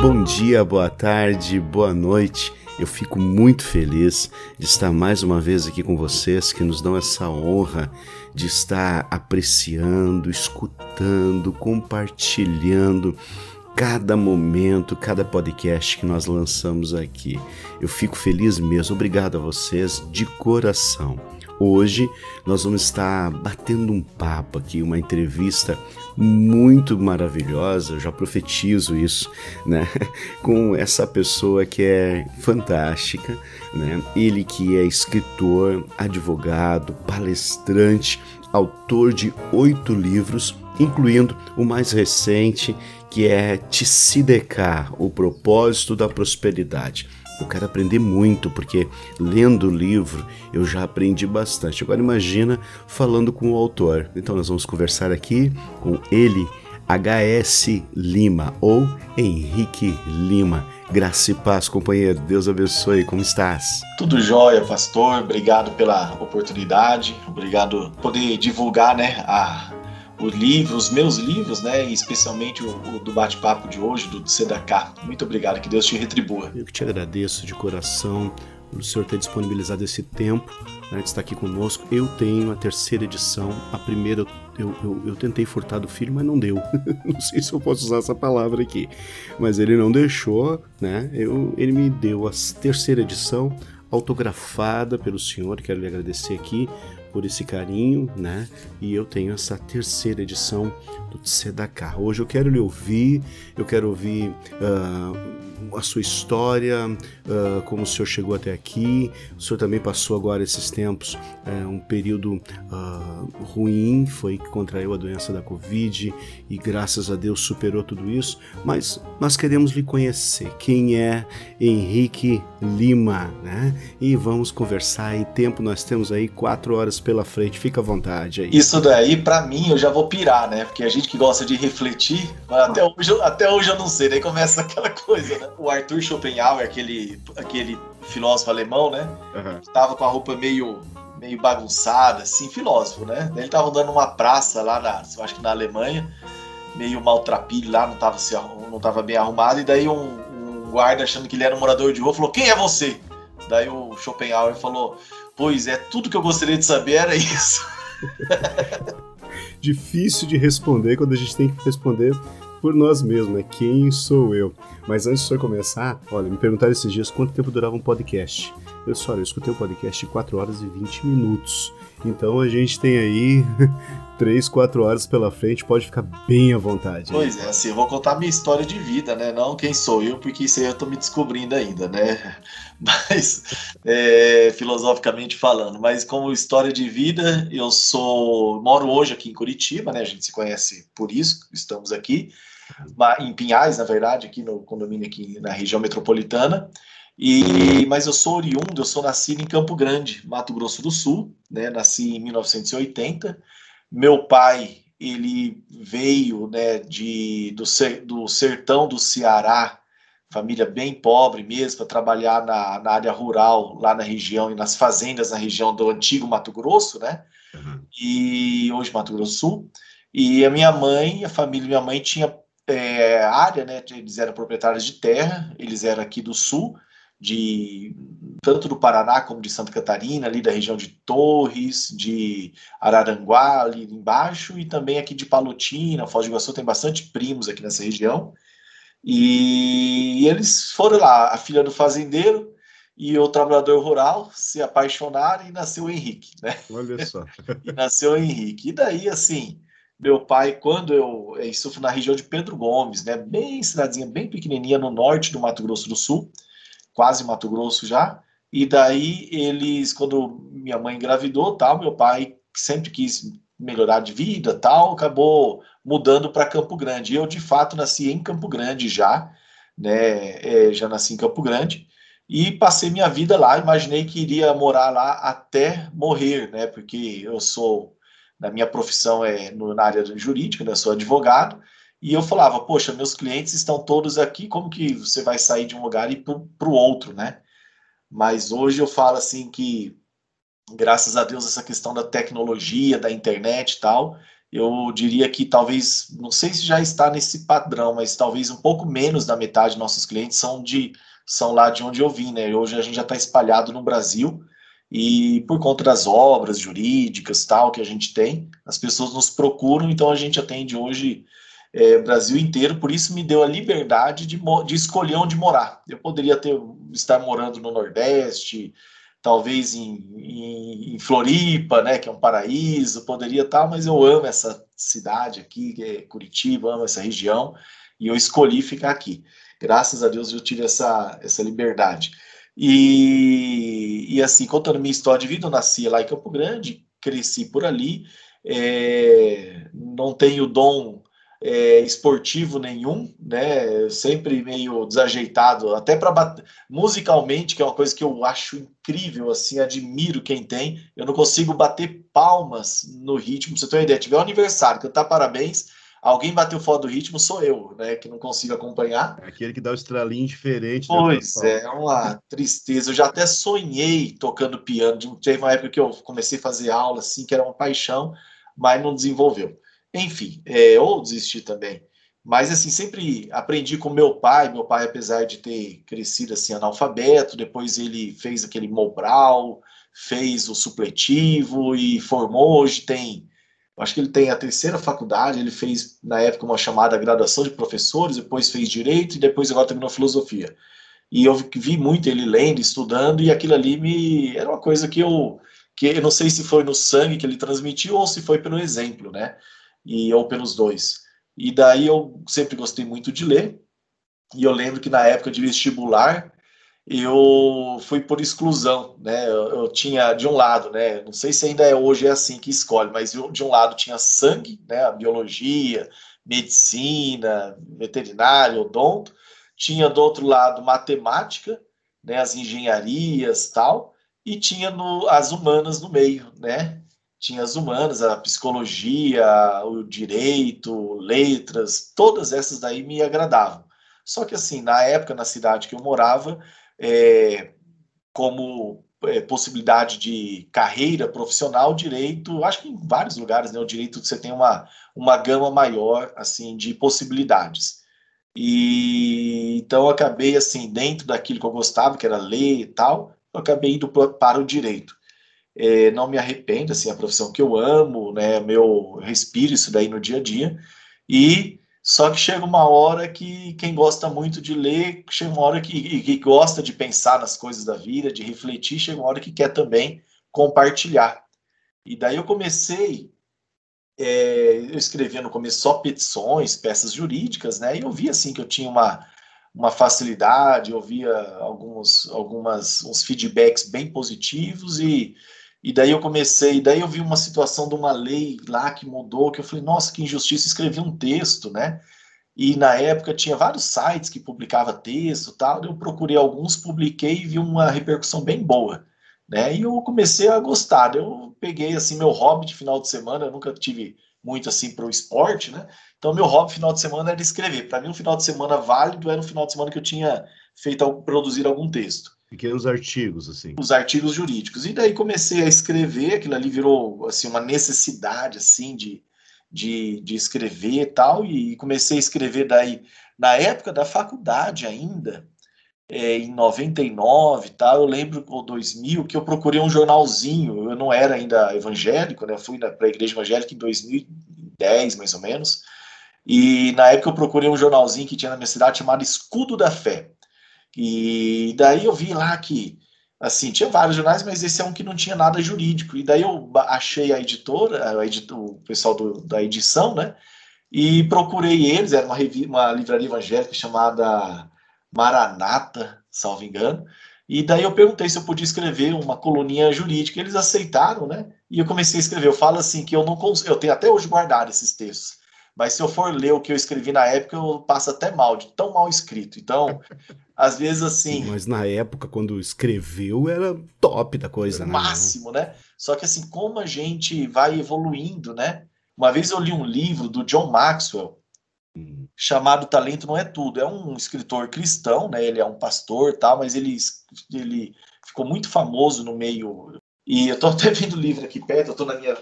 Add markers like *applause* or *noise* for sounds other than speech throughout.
Bom dia, boa tarde, boa noite. Eu fico muito feliz de estar mais uma vez aqui com vocês que nos dão essa honra de estar apreciando, escutando, compartilhando cada momento, cada podcast que nós lançamos aqui. Eu fico feliz mesmo. Obrigado a vocês de coração. Hoje nós vamos estar batendo um papo aqui, uma entrevista muito maravilhosa, eu já profetizo isso, né? *laughs* Com essa pessoa que é fantástica, né? Ele que é escritor, advogado, palestrante, autor de oito livros, incluindo o mais recente, que é Tsidekar, o propósito da prosperidade. Eu quero aprender muito, porque lendo o livro eu já aprendi bastante. Agora imagina falando com o autor. Então nós vamos conversar aqui com ele, HS Lima ou Henrique Lima. Graça e paz, companheiro. Deus abençoe. Como estás? Tudo jóia, pastor. Obrigado pela oportunidade. Obrigado por poder divulgar, né, a o livro, os meus livros, né, especialmente o, o do bate-papo de hoje, do Sedaká. Muito obrigado, que Deus te retribua. Eu que te agradeço de coração o senhor ter disponibilizado esse tempo né, de estar aqui conosco. Eu tenho a terceira edição, a primeira eu, eu, eu tentei furtar do filho, mas não deu. *laughs* não sei se eu posso usar essa palavra aqui, mas ele não deixou, né? Eu, ele me deu a terceira edição autografada pelo senhor, quero lhe agradecer aqui por esse carinho, né? E eu tenho essa terceira edição do Tzedakah. Hoje eu quero lhe ouvir, eu quero ouvir uh, a sua história, uh, como o senhor chegou até aqui. O senhor também passou agora esses tempos uh, um período uh, ruim, foi que contraiu a doença da Covid e graças a Deus superou tudo isso. Mas nós queremos lhe conhecer. Quem é Henrique Lima, né? E vamos conversar. E tempo nós temos aí quatro horas pela frente. Fica à vontade aí. Isso daí, para mim, eu já vou pirar, né? Porque a gente que gosta de refletir, até hoje, até hoje eu não sei. Daí começa *laughs* aquela coisa, né? O Arthur Schopenhauer, aquele, aquele filósofo alemão, né? Uhum. Tava com a roupa meio meio bagunçada, assim, filósofo, né? Ele tava andando numa praça lá na, eu acho que na Alemanha, meio maltrapilho lá, não tava, se, não tava bem arrumado, e daí um, um guarda achando que ele era um morador de rua falou: Quem é você? Daí o Schopenhauer falou: Pois é, tudo que eu gostaria de saber era isso. *laughs* Difícil de responder quando a gente tem que responder por nós mesmos, né? Quem sou eu? Mas antes de senhor começar, olha, me perguntaram esses dias quanto tempo durava um podcast. Eu olha, eu escutei um podcast de 4 horas e 20 minutos. Então a gente tem aí *laughs* 3, 4 horas pela frente, pode ficar bem à vontade. Pois é, assim, eu vou contar minha história de vida, né? Não quem sou eu, porque isso aí eu tô me descobrindo ainda, né? *laughs* Mas, é, filosoficamente falando, mas como história de vida, eu sou. moro hoje aqui em Curitiba, né? A gente se conhece por isso, estamos aqui, em Pinhais, na verdade, aqui no condomínio aqui na região metropolitana. E, mas eu sou oriundo, eu sou nascido em Campo Grande, Mato Grosso do Sul, né? Nasci em 1980. Meu pai, ele veio, né, de do, do sertão do Ceará, família bem pobre mesmo, para trabalhar na, na área rural, lá na região e nas fazendas na região do antigo Mato Grosso, né? Uhum. E hoje Mato Grosso do Sul. E a minha mãe, a família da minha mãe tinha é, área, né? Eles eram proprietários de terra, eles eram aqui do sul, de tanto do Paraná como de Santa Catarina, ali da região de Torres, de Araranguá, ali embaixo, e também aqui de Palotina, Foz do Iguaçu, tem bastante primos aqui nessa região. E eles foram lá, a filha do fazendeiro e o trabalhador rural se apaixonaram e nasceu o Henrique, né? Olha só. *laughs* e nasceu o Henrique. E daí, assim, meu pai, quando eu. Isso foi na região de Pedro Gomes, né? Bem cidadezinha, bem pequenininha no norte do Mato Grosso do Sul quase Mato Grosso já. E daí eles, quando minha mãe engravidou, tal, meu pai sempre quis melhorar de vida, tal, acabou mudando para Campo Grande. Eu de fato nasci em Campo Grande já, né? É, já nasci em Campo Grande e passei minha vida lá. Imaginei que iria morar lá até morrer, né? Porque eu sou, na minha profissão é no, na área jurídica, né? Sou advogado e eu falava, poxa, meus clientes estão todos aqui, como que você vai sair de um lugar e para o outro, né? Mas hoje eu falo assim que, graças a Deus, essa questão da tecnologia, da internet e tal, eu diria que talvez, não sei se já está nesse padrão, mas talvez um pouco menos da metade dos nossos clientes são de são lá de onde eu vim, né? Hoje a gente já está espalhado no Brasil e por conta das obras jurídicas tal que a gente tem, as pessoas nos procuram, então a gente atende hoje é, Brasil inteiro, por isso me deu a liberdade de, de escolher onde morar. Eu poderia ter estar morando no Nordeste, talvez em, em, em, Floripa, né, que é um paraíso, poderia estar, mas eu amo essa cidade aqui, que é Curitiba, amo essa região, e eu escolhi ficar aqui. Graças a Deus eu tive essa, essa liberdade. E, e assim, contando minha história de vida, eu nasci lá em Campo Grande, cresci por ali, é, não tenho dom é, esportivo nenhum, né? Sempre meio desajeitado, até para musicalmente, que é uma coisa que eu acho incrível, assim, admiro quem tem. Eu não consigo bater palmas no ritmo. Pra você ter uma ideia, tiver um aniversário, cantar parabéns, alguém bateu fora do ritmo, sou eu, né? Que não consigo acompanhar. É aquele que dá o estralinho diferente. Pois é, é uma tristeza. Eu já até sonhei tocando piano. Teve uma época que eu comecei a fazer aula, assim, que era uma paixão, mas não desenvolveu. Enfim, é, ou desistir também. Mas, assim, sempre aprendi com meu pai. Meu pai, apesar de ter crescido assim, analfabeto, depois ele fez aquele Mobral, fez o supletivo e formou. Hoje tem, acho que ele tem a terceira faculdade. Ele fez, na época, uma chamada graduação de professores, depois fez direito e depois agora terminou filosofia. E eu vi muito ele lendo, estudando, e aquilo ali me era uma coisa que eu que eu não sei se foi no sangue que ele transmitiu ou se foi pelo exemplo, né? E ou pelos dois. E daí eu sempre gostei muito de ler. E eu lembro que na época de vestibular eu fui por exclusão, né? Eu, eu, tinha de um lado, né? Não sei se ainda é hoje é assim que escolhe, mas de um lado tinha sangue, né? A biologia, medicina, veterinário, odonto. Tinha do outro lado matemática, né? As engenharias, tal. E tinha no, as humanas no meio, né? Tinha as humanas, a psicologia, o direito, letras, todas essas daí me agradavam. Só que assim, na época, na cidade que eu morava, é, como é, possibilidade de carreira profissional, direito, acho que em vários lugares, né, o direito você tem uma, uma gama maior assim de possibilidades. E então eu acabei assim, dentro daquilo que eu gostava, que era ler e tal, eu acabei indo para o direito. É, não me arrependo, assim, é a profissão que eu amo, né, meu respiro isso daí no dia a dia, e só que chega uma hora que quem gosta muito de ler, chega uma hora que, que gosta de pensar nas coisas da vida, de refletir, chega uma hora que quer também compartilhar. E daí eu comecei, é, eu escrevia no começo só petições, peças jurídicas, né, e eu via, assim, que eu tinha uma, uma facilidade, eu via alguns, algumas, uns feedbacks bem positivos e e daí eu comecei, daí eu vi uma situação de uma lei lá que mudou, que eu falei, nossa, que injustiça, escrevi um texto, né? E na época tinha vários sites que publicava texto, tal. Eu procurei alguns, publiquei e vi uma repercussão bem boa, né? E eu comecei a gostar. Eu peguei assim meu hobby de final de semana, eu nunca tive muito assim para o esporte, né? Então meu hobby final de semana era escrever. Para mim um final de semana válido era um final de semana que eu tinha feito produzir algum texto. Pequenos artigos, assim. Os artigos jurídicos. E daí comecei a escrever, aquilo ali virou, assim, uma necessidade, assim, de, de, de escrever e tal, e comecei a escrever daí, na época da faculdade ainda, é, em 99 e tal, eu lembro, ou 2000, que eu procurei um jornalzinho, eu não era ainda evangélico, né, fui para a igreja evangélica em 2010, mais ou menos, e na época eu procurei um jornalzinho que tinha na minha cidade chamado Escudo da Fé. E daí eu vi lá que, assim, tinha vários jornais, mas esse é um que não tinha nada jurídico. E daí eu achei a editora, a o pessoal do, da edição, né? E procurei eles, era uma, uma livraria evangélica chamada Maranata, salvo engano. E daí eu perguntei se eu podia escrever uma coluninha jurídica. Eles aceitaram, né? E eu comecei a escrever. Eu falo assim que eu não eu tenho até hoje guardado esses textos. Mas se eu for ler o que eu escrevi na época, eu passo até mal, de tão mal escrito. Então, às vezes assim. Mas na época, quando escreveu, era top da coisa, né? Máximo, né? Só que assim, como a gente vai evoluindo, né? Uma vez eu li um livro do John Maxwell, hum. chamado Talento Não É Tudo. É um escritor cristão, né? Ele é um pastor tal, mas ele, ele ficou muito famoso no meio. E eu tô *laughs* até vendo o livro aqui perto, eu tô na minha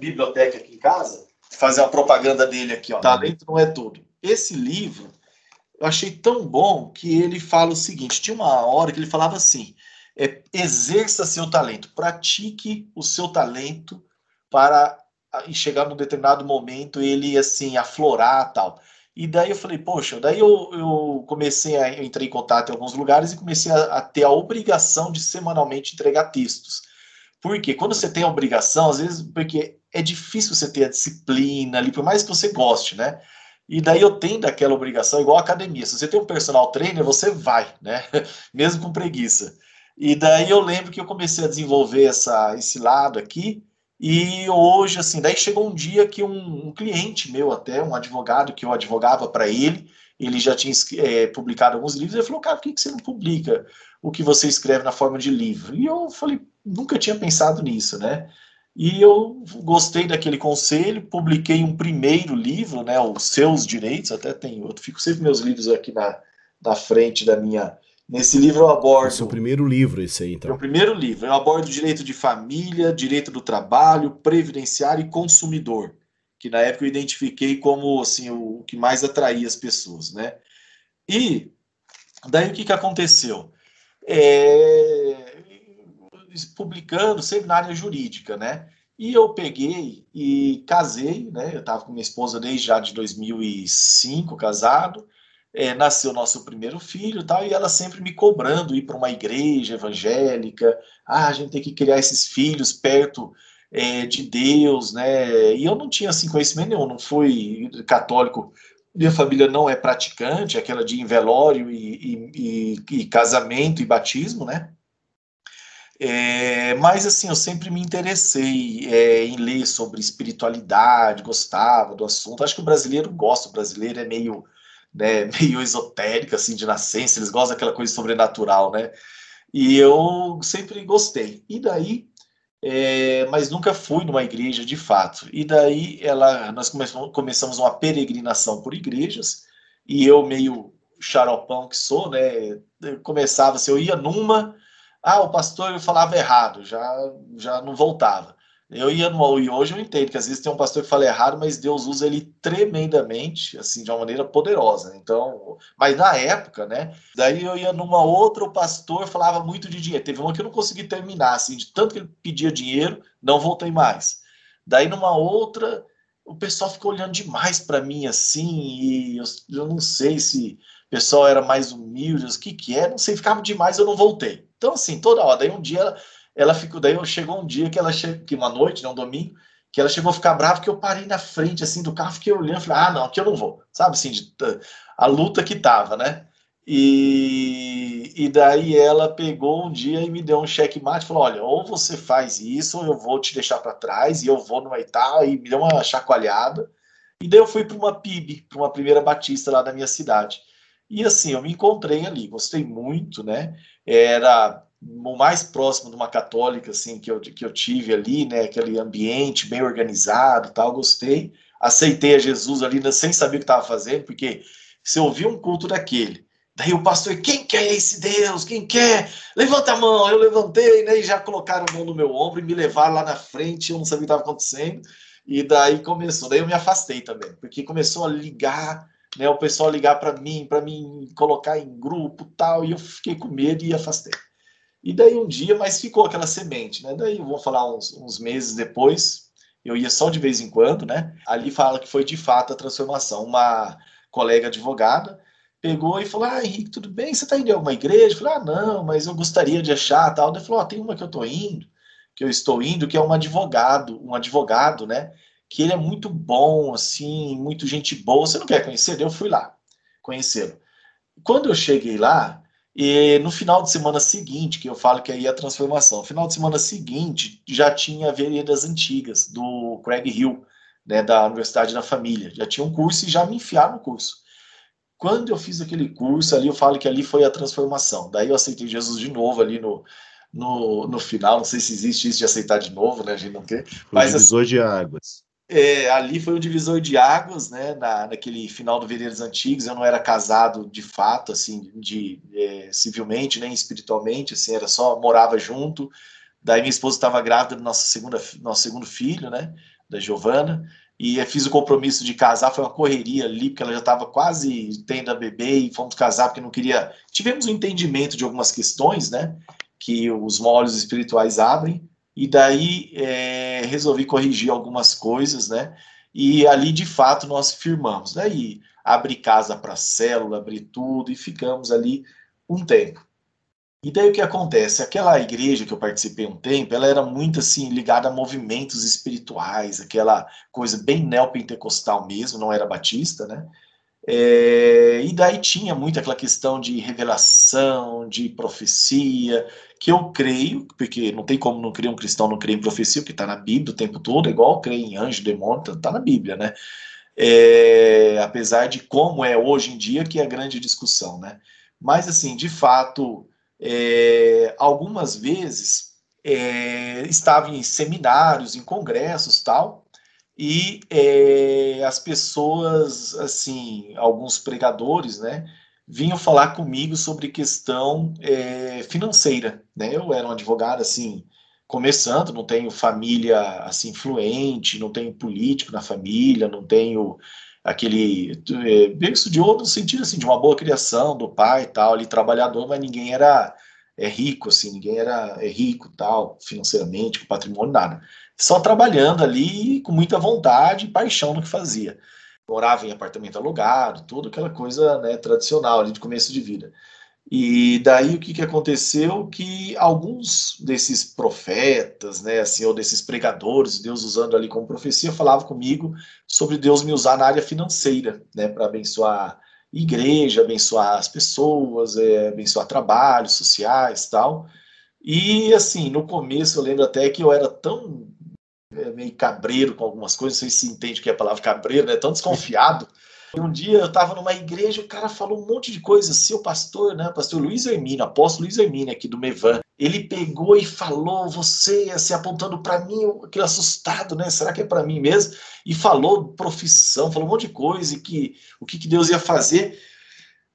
biblioteca aqui em casa. fazer uma propaganda dele aqui, ó. Talento não é tudo. Esse livro eu achei tão bom que ele fala o seguinte: tinha uma hora que ele falava assim: é, exerça seu talento, pratique o seu talento para chegar num determinado momento ele assim aflorar tal. E daí eu falei, poxa, daí eu, eu comecei a eu entrei em contato em alguns lugares e comecei a, a ter a obrigação de semanalmente entregar textos. Porque quando você tem a obrigação, às vezes, porque é difícil você ter a disciplina ali, por mais que você goste, né? E daí eu tenho aquela obrigação, igual academia. Se você tem um personal trainer, você vai, né? *laughs* Mesmo com preguiça. E daí eu lembro que eu comecei a desenvolver essa, esse lado aqui. E hoje, assim, daí chegou um dia que um, um cliente meu, até um advogado que eu advogava para ele, ele já tinha é, publicado alguns livros, ele falou, cara, por que, que você não publica o que você escreve na forma de livro? E eu falei, nunca tinha pensado nisso, né? E eu gostei daquele conselho, publiquei um primeiro livro, né, Os Seus Direitos, até tem, eu fico sempre meus livros aqui na, na frente da minha. Nesse livro eu abordo. É o primeiro livro, esse aí, então. Meu primeiro livro. Eu abordo direito de família, direito do trabalho, previdenciário e consumidor, que na época eu identifiquei como assim, o, o que mais atraía as pessoas, né? E daí o que, que aconteceu? É, publicando sempre na área jurídica, né? E eu peguei e casei, né? Eu estava com minha esposa desde já de 2005, casado. É, nasceu nosso primeiro filho tal, e ela sempre me cobrando ir para uma igreja evangélica. Ah, a gente tem que criar esses filhos perto é, de Deus, né? E eu não tinha assim, conhecimento nenhum, não fui católico. Minha família não é praticante, aquela de velório e, e, e, e casamento e batismo, né? É, mas assim, eu sempre me interessei é, em ler sobre espiritualidade, gostava do assunto. Acho que o brasileiro gosta, o brasileiro é meio, né, *laughs* meio esotérico assim de nascença, eles gostam daquela coisa sobrenatural, né? E eu sempre gostei. E daí, é, mas nunca fui numa igreja de fato. E daí ela, nós começamos, uma peregrinação por igrejas e eu meio xaropão que sou, né? Começava, assim, eu ia numa ah, o pastor falava errado, já, já não voltava. Eu ia no e hoje eu entendo que às vezes tem um pastor que fala errado, mas Deus usa ele tremendamente, assim, de uma maneira poderosa. Então, mas na época, né? Daí eu ia numa outra, o pastor falava muito de dinheiro. Teve uma que eu não consegui terminar, assim, de tanto que ele pedia dinheiro, não voltei mais. Daí numa outra, o pessoal ficou olhando demais para mim, assim, e eu, eu não sei se o pessoal era mais humilde, o que que é, não sei, ficava demais, eu não voltei. Então, assim, toda hora. Daí um dia ela, ela ficou. Daí chegou um dia que ela chegou, que uma noite, né, um domingo, que ela chegou a ficar brava que eu parei na frente assim do carro, fiquei olhando, falei, ah, não, aqui eu não vou, sabe assim, de, a luta que tava, né? E, e daí ela pegou um dia e me deu um cheque mate, falou, olha, ou você faz isso, ou eu vou te deixar para trás, e eu vou no e e me deu uma chacoalhada. E daí eu fui para uma PIB, para uma primeira batista lá da minha cidade. E assim, eu me encontrei ali, gostei muito, né? Era o mais próximo de uma católica assim que eu, que eu tive ali, né? Aquele ambiente bem organizado, tal, gostei. Aceitei a Jesus ali né, sem saber o que estava fazendo, porque se eu um culto daquele, daí o pastor, quem quer esse Deus? Quem quer? Levanta a mão. Eu levantei, né? E já colocaram a mão no meu ombro e me levaram lá na frente. Eu não sabia o que estava acontecendo. E daí começou. Daí eu me afastei também, porque começou a ligar né, o pessoal ligar para mim, para mim colocar em grupo tal, e eu fiquei com medo e afastei. E daí um dia, mas ficou aquela semente, né? Daí vou falar uns, uns meses depois, eu ia só de vez em quando, né? Ali fala que foi de fato a transformação. Uma colega advogada pegou e falou: Ah, Henrique, tudo bem? Você está indo em alguma igreja? Eu falei: Ah, não, mas eu gostaria de achar tal. Ele falou: ah, tem uma que eu estou indo, que eu estou indo, que é um advogado, um advogado, né? Que ele é muito bom, assim, muito gente boa. Você não quer conhecer? Eu fui lá conhecê-lo. Quando eu cheguei lá, e no final de semana seguinte, que eu falo que aí é a transformação, no final de semana seguinte já tinha Veredas Antigas, do Craig Hill, né, da Universidade da Família. Já tinha um curso e já me enfiaram no curso. Quando eu fiz aquele curso ali, eu falo que ali foi a transformação. Daí eu aceitei Jesus de novo ali no, no, no final. Não sei se existe isso de aceitar de novo, né? A gente não quer. Mas, divisor assim, de águas. É, ali foi um divisor de águas, né? Na, naquele final do Vereiros Antigos, eu não era casado de fato, assim, de é, civilmente, nem espiritualmente, assim, era só morava junto. Daí minha esposa estava grávida do nosso segunda, nosso segundo filho, né? Da Giovana. e fiz o compromisso de casar, foi uma correria ali, porque ela já estava quase tendo a bebê e fomos casar porque não queria. Tivemos um entendimento de algumas questões, né? Que os molhos espirituais abrem, e daí é, resolvi corrigir algumas coisas, né? E ali de fato nós firmamos. Daí abri casa para célula, abri tudo e ficamos ali um tempo. E daí o que acontece? Aquela igreja que eu participei um tempo, ela era muito assim ligada a movimentos espirituais, aquela coisa bem neopentecostal mesmo, não era batista, né? É, e daí tinha muito aquela questão de revelação, de profecia, que eu creio, porque não tem como não crer um cristão não crer em profecia, porque está na Bíblia o tempo todo, é igual crer em anjo, demônio, está tá na Bíblia, né? É, apesar de como é hoje em dia, que é a grande discussão, né? Mas, assim, de fato, é, algumas vezes é, estava em seminários, em congressos tal, e é, as pessoas, assim, alguns pregadores, né, vinham falar comigo sobre questão é, financeira, né? Eu era um advogado assim, começando, não tenho família assim influente, não tenho político na família, não tenho aquele é, berço de ouro no sentido assim de uma boa criação do pai e tal, ali trabalhador, mas ninguém era é rico assim, ninguém era é rico tal, financeiramente, com patrimônio nada. Só trabalhando ali com muita vontade e paixão no que fazia. Morava em apartamento alugado, tudo aquela coisa né, tradicional ali de começo de vida. E daí o que, que aconteceu? Que alguns desses profetas, né, assim, ou desses pregadores, Deus usando ali como profecia, falavam comigo sobre Deus me usar na área financeira, né, para abençoar igreja, abençoar as pessoas, é, abençoar trabalhos sociais, tal. E assim, no começo eu lembro até que eu era tão é, meio cabreiro com algumas coisas, não sei se entende que é a palavra cabreiro, né? Tão desconfiado um dia eu estava numa igreja, o cara falou um monte de coisa, seu pastor, né? Pastor Luiz Hermínio, apóstolo Luiz Hermínio aqui do Mevan. Ele pegou e falou, você assim, apontando para mim, aquele assustado, né? Será que é para mim mesmo? E falou profissão, falou um monte de coisa e que o que, que Deus ia fazer.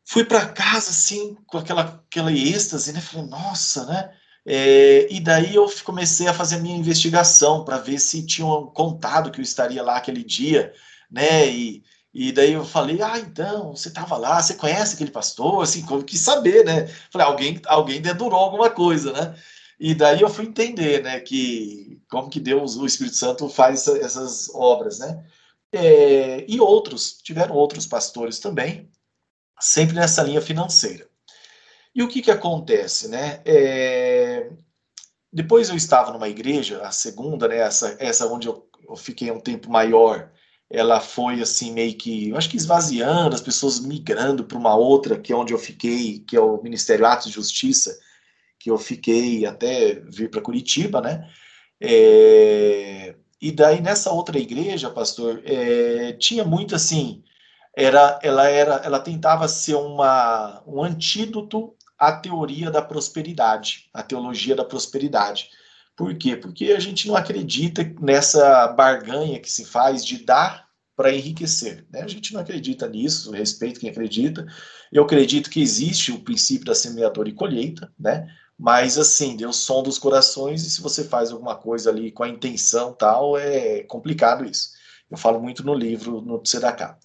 Fui para casa assim, com aquela, aquela êxtase, né? Falei, nossa, né? É, e daí eu comecei a fazer minha investigação para ver se tinham contado que eu estaria lá aquele dia, né? E, e daí eu falei, ah, então, você estava lá, você conhece aquele pastor? Assim, como que saber, né? Falei, alguém, alguém dedurou alguma coisa, né? E daí eu fui entender, né, que como que Deus, o Espírito Santo faz essas obras, né? É, e outros, tiveram outros pastores também, sempre nessa linha financeira. E o que que acontece, né? É, depois eu estava numa igreja, a segunda, né, essa, essa onde eu, eu fiquei um tempo maior, ela foi assim meio que, eu acho que esvaziando, as pessoas migrando para uma outra, que é onde eu fiquei, que é o Ministério Atos de Justiça, que eu fiquei até vir para Curitiba, né? É, e daí nessa outra igreja, pastor, é, tinha muito assim, era, ela era, ela tentava ser uma, um antídoto à teoria da prosperidade, à teologia da prosperidade. Por quê? Porque a gente não acredita nessa barganha que se faz de dar para enriquecer. Né? A gente não acredita nisso, respeito quem acredita. Eu acredito que existe o princípio da semeadora e colheita, né? Mas assim, Deus sonda os corações e se você faz alguma coisa ali com a intenção tal, é complicado isso. Eu falo muito no livro, no Tzedakah.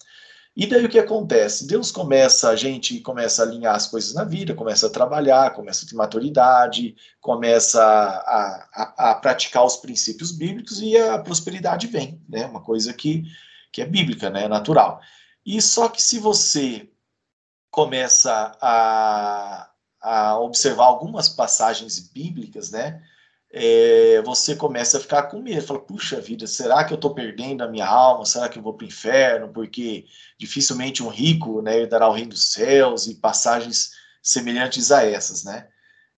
E daí o que acontece? Deus começa, a gente começa a alinhar as coisas na vida, começa a trabalhar, começa a ter maturidade, começa a, a, a praticar os princípios bíblicos e a prosperidade vem, né? Uma coisa que, que é bíblica, né? Natural. E só que se você começa a, a observar algumas passagens bíblicas, né? É, você começa a ficar com medo, fala, puxa vida, será que eu estou perdendo a minha alma? Será que eu vou para o inferno? Porque dificilmente um rico né, dará o reino dos céus e passagens semelhantes a essas, né?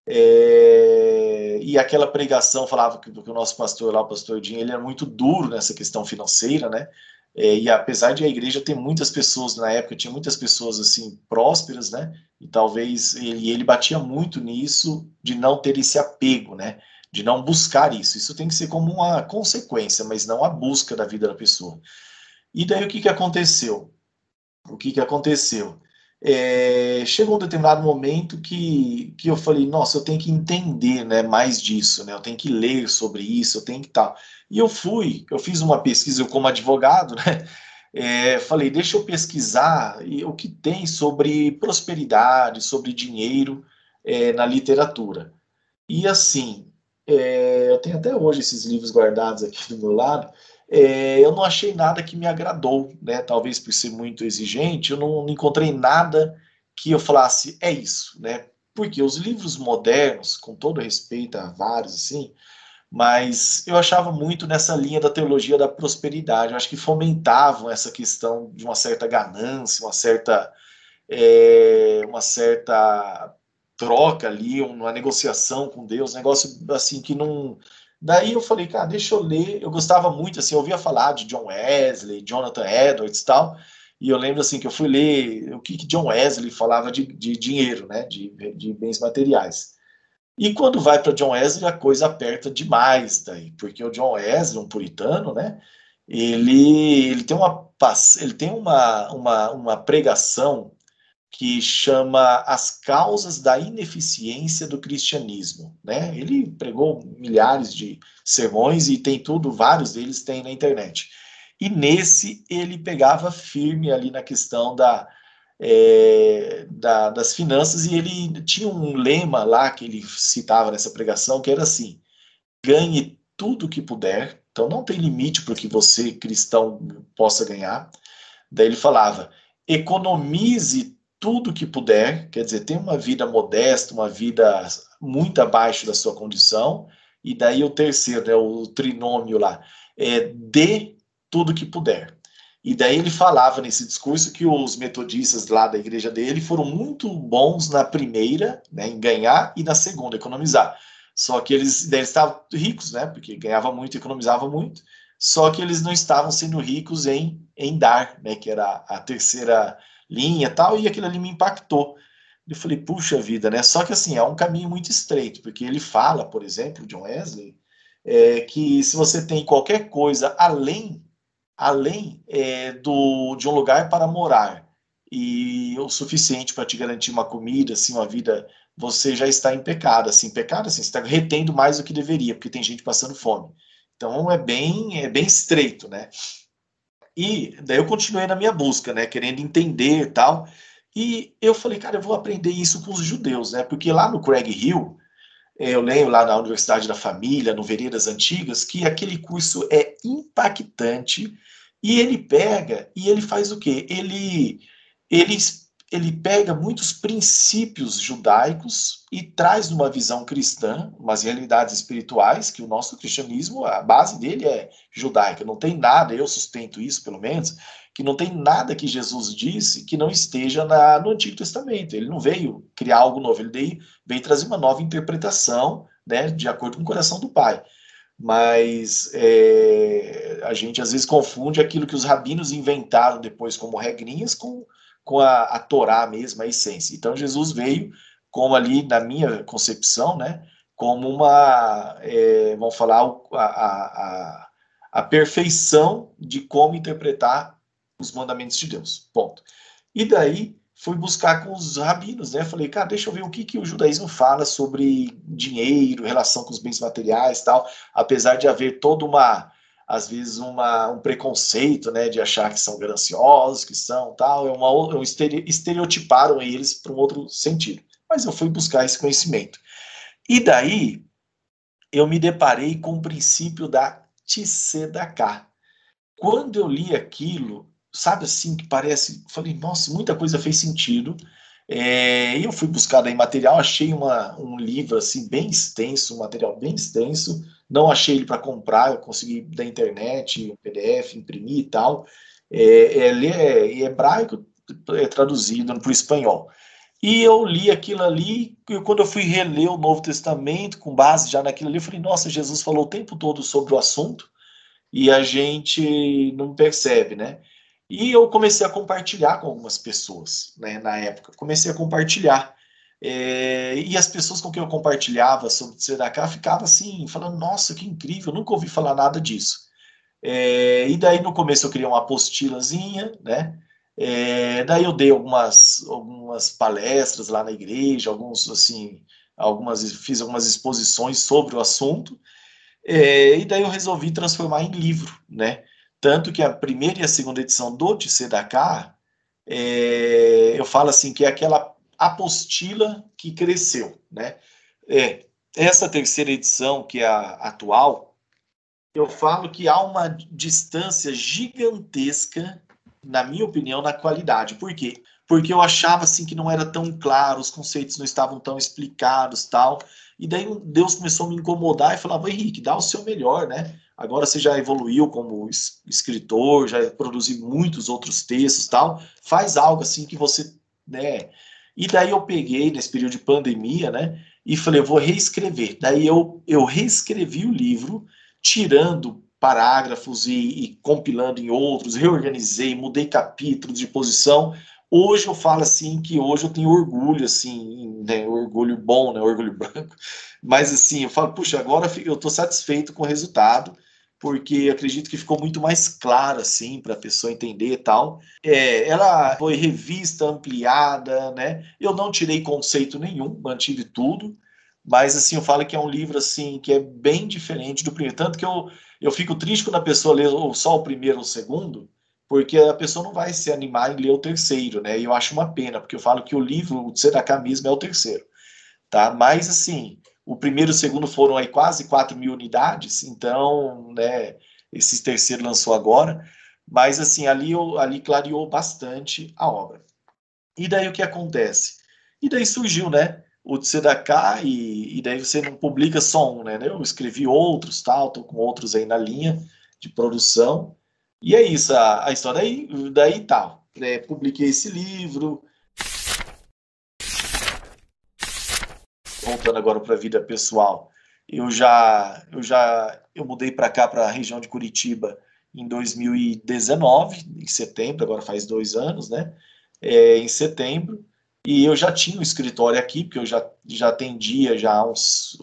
É, e aquela pregação falava que, que, o nosso pastor lá, o pastor Dinho, ele era muito duro nessa questão financeira, né? É, e apesar de a igreja ter muitas pessoas na época, tinha muitas pessoas assim prósperas, né? E talvez ele, ele batia muito nisso de não ter esse apego, né? De não buscar isso. Isso tem que ser como uma consequência, mas não a busca da vida da pessoa. E daí o que, que aconteceu? O que, que aconteceu? é, chegou um determinado momento que, que eu falei, nossa, eu tenho que entender né, mais disso, né, eu tenho que ler sobre isso, eu tenho que tal. E eu fui, eu fiz uma pesquisa, eu como advogado, *laughs* né, é, falei, deixa eu pesquisar o que tem sobre prosperidade, sobre dinheiro é, na literatura. E assim, é, eu tenho até hoje esses livros guardados aqui do meu lado, é, eu não achei nada que me agradou, né? Talvez por ser muito exigente, eu não, não encontrei nada que eu falasse, é isso, né? Porque os livros modernos, com todo respeito a vários, assim, mas eu achava muito nessa linha da teologia da prosperidade. Eu acho que fomentavam essa questão de uma certa ganância, uma certa, é, uma certa troca ali, uma negociação com Deus, um negócio assim que não Daí eu falei, cara, deixa eu ler. Eu gostava muito, assim, eu ouvia falar de John Wesley, Jonathan Edwards e tal. E eu lembro, assim, que eu fui ler o que, que John Wesley falava de, de dinheiro, né, de, de bens materiais. E quando vai para John Wesley, a coisa aperta demais daí, porque o John Wesley, um puritano, né, ele, ele tem uma ele tem uma, uma, uma pregação que chama As Causas da Ineficiência do Cristianismo. Né? Ele pregou milhares de sermões e tem tudo, vários deles tem na internet. E nesse ele pegava firme ali na questão da, é, da, das finanças e ele tinha um lema lá que ele citava nessa pregação que era assim: ganhe tudo que puder, então não tem limite para o que você, cristão, possa ganhar. Daí ele falava: economize tudo que puder, quer dizer, tem uma vida modesta, uma vida muito abaixo da sua condição, e daí o terceiro, né, o trinômio lá, é dê tudo que puder. E daí ele falava nesse discurso que os metodistas lá da igreja dele foram muito bons na primeira, né, em ganhar, e na segunda, economizar. Só que eles, eles estavam ricos, né, porque ganhava muito, economizava muito, só que eles não estavam sendo ricos em, em dar, né, que era a terceira linha tal, e aquilo ali me impactou. Eu falei, puxa vida, né? Só que assim, é um caminho muito estreito, porque ele fala, por exemplo, John Wesley, é, que se você tem qualquer coisa além, além é, do, de um lugar para morar e o suficiente para te garantir uma comida, assim, uma vida, você já está em pecado, assim, pecado, assim, você está retendo mais do que deveria, porque tem gente passando fome. Então é bem, é bem estreito, né? E daí eu continuei na minha busca, né, querendo entender e tal. E eu falei, cara, eu vou aprender isso com os judeus, né? Porque lá no Craig Hill, eu lembro lá na Universidade da Família, no Veredas Antigas, que aquele curso é impactante e ele pega e ele faz o quê? Ele, ele ele pega muitos princípios judaicos e traz numa visão cristã, umas realidades espirituais, que o nosso cristianismo, a base dele é judaica. Não tem nada, eu sustento isso pelo menos, que não tem nada que Jesus disse que não esteja na, no Antigo Testamento. Ele não veio criar algo novo, ele veio, veio trazer uma nova interpretação, né, de acordo com o coração do Pai. Mas é, a gente às vezes confunde aquilo que os rabinos inventaram depois como regrinhas com com a, a Torá mesmo, a essência. Então Jesus veio como ali, na minha concepção, né, como uma, é, vamos falar, a, a, a, perfeição de como interpretar os mandamentos de Deus, ponto. E daí fui buscar com os rabinos, né, falei, cara, deixa eu ver o que, que o judaísmo fala sobre dinheiro, relação com os bens materiais tal, apesar de haver toda uma às vezes uma, um preconceito, né, de achar que são gananciosos, que são tal, é uma um estereotiparam eles para um outro sentido. Mas eu fui buscar esse conhecimento. E daí eu me deparei com o princípio da Tsedaká. Quando eu li aquilo, sabe assim, que parece, falei, nossa, muita coisa fez sentido. É, eu fui buscar daí material, achei uma, um livro assim bem extenso, um material bem extenso, não achei ele para comprar, eu consegui da internet, um PDF, imprimir e tal. É, ele é em hebraico, é traduzido para o espanhol. E eu li aquilo ali, e quando eu fui reler o Novo Testamento, com base já naquilo ali, eu falei, nossa, Jesus falou o tempo todo sobre o assunto, e a gente não percebe, né? E eu comecei a compartilhar com algumas pessoas, né, na época. Comecei a compartilhar. É, e as pessoas com quem eu compartilhava sobre Tzedakah ficavam assim, falando, nossa, que incrível, nunca ouvi falar nada disso. É, e daí no começo eu criei uma apostilazinha, né? É, daí eu dei algumas, algumas palestras lá na igreja, alguns assim, algumas fiz algumas exposições sobre o assunto. É, e daí eu resolvi transformar em livro, né? Tanto que a primeira e a segunda edição do Tsedaká, é, eu falo assim que é aquela apostila que cresceu, né? É, essa terceira edição, que é a atual, eu falo que há uma distância gigantesca, na minha opinião, na qualidade. Por quê? Porque eu achava assim que não era tão claro, os conceitos não estavam tão explicados, tal. E daí Deus começou a me incomodar e falava: "Henrique, dá o seu melhor, né? Agora você já evoluiu como escritor, já produziu muitos outros textos, tal. Faz algo assim que você, né? E daí eu peguei nesse período de pandemia, né? E falei, vou reescrever. Daí eu, eu reescrevi o livro, tirando parágrafos e, e compilando em outros, reorganizei, mudei capítulos de posição. Hoje eu falo assim que hoje eu tenho orgulho, assim, né, orgulho bom, né, orgulho *laughs* branco. Mas assim, eu falo, puxa, agora eu estou satisfeito com o resultado porque acredito que ficou muito mais claro assim para a pessoa entender e tal. É, ela foi revista, ampliada, né? Eu não tirei conceito nenhum, mantive tudo, mas assim eu falo que é um livro assim que é bem diferente do primeiro, tanto que eu eu fico triste quando a pessoa lê só o primeiro ou o segundo, porque a pessoa não vai se animar em ler o terceiro, né? E eu acho uma pena, porque eu falo que o livro, o Tzedakah mesmo, é o terceiro, tá? Mas assim, o primeiro e o segundo foram aí quase 4 mil unidades, então, né, esse terceiro lançou agora, mas assim, ali, ali clareou bastante a obra. E daí o que acontece? E daí surgiu, né, o Tzedakah, e, e daí você não publica só um, né, eu escrevi outros, tal, tô com outros aí na linha de produção, e é isso, a, a história daí, daí tal. É, publiquei esse livro, voltando agora para a vida pessoal, eu já eu já eu mudei para cá para a região de Curitiba em 2019, em setembro, agora faz dois anos, né? É, em setembro e eu já tinha um escritório aqui, porque eu já, já atendia já uns.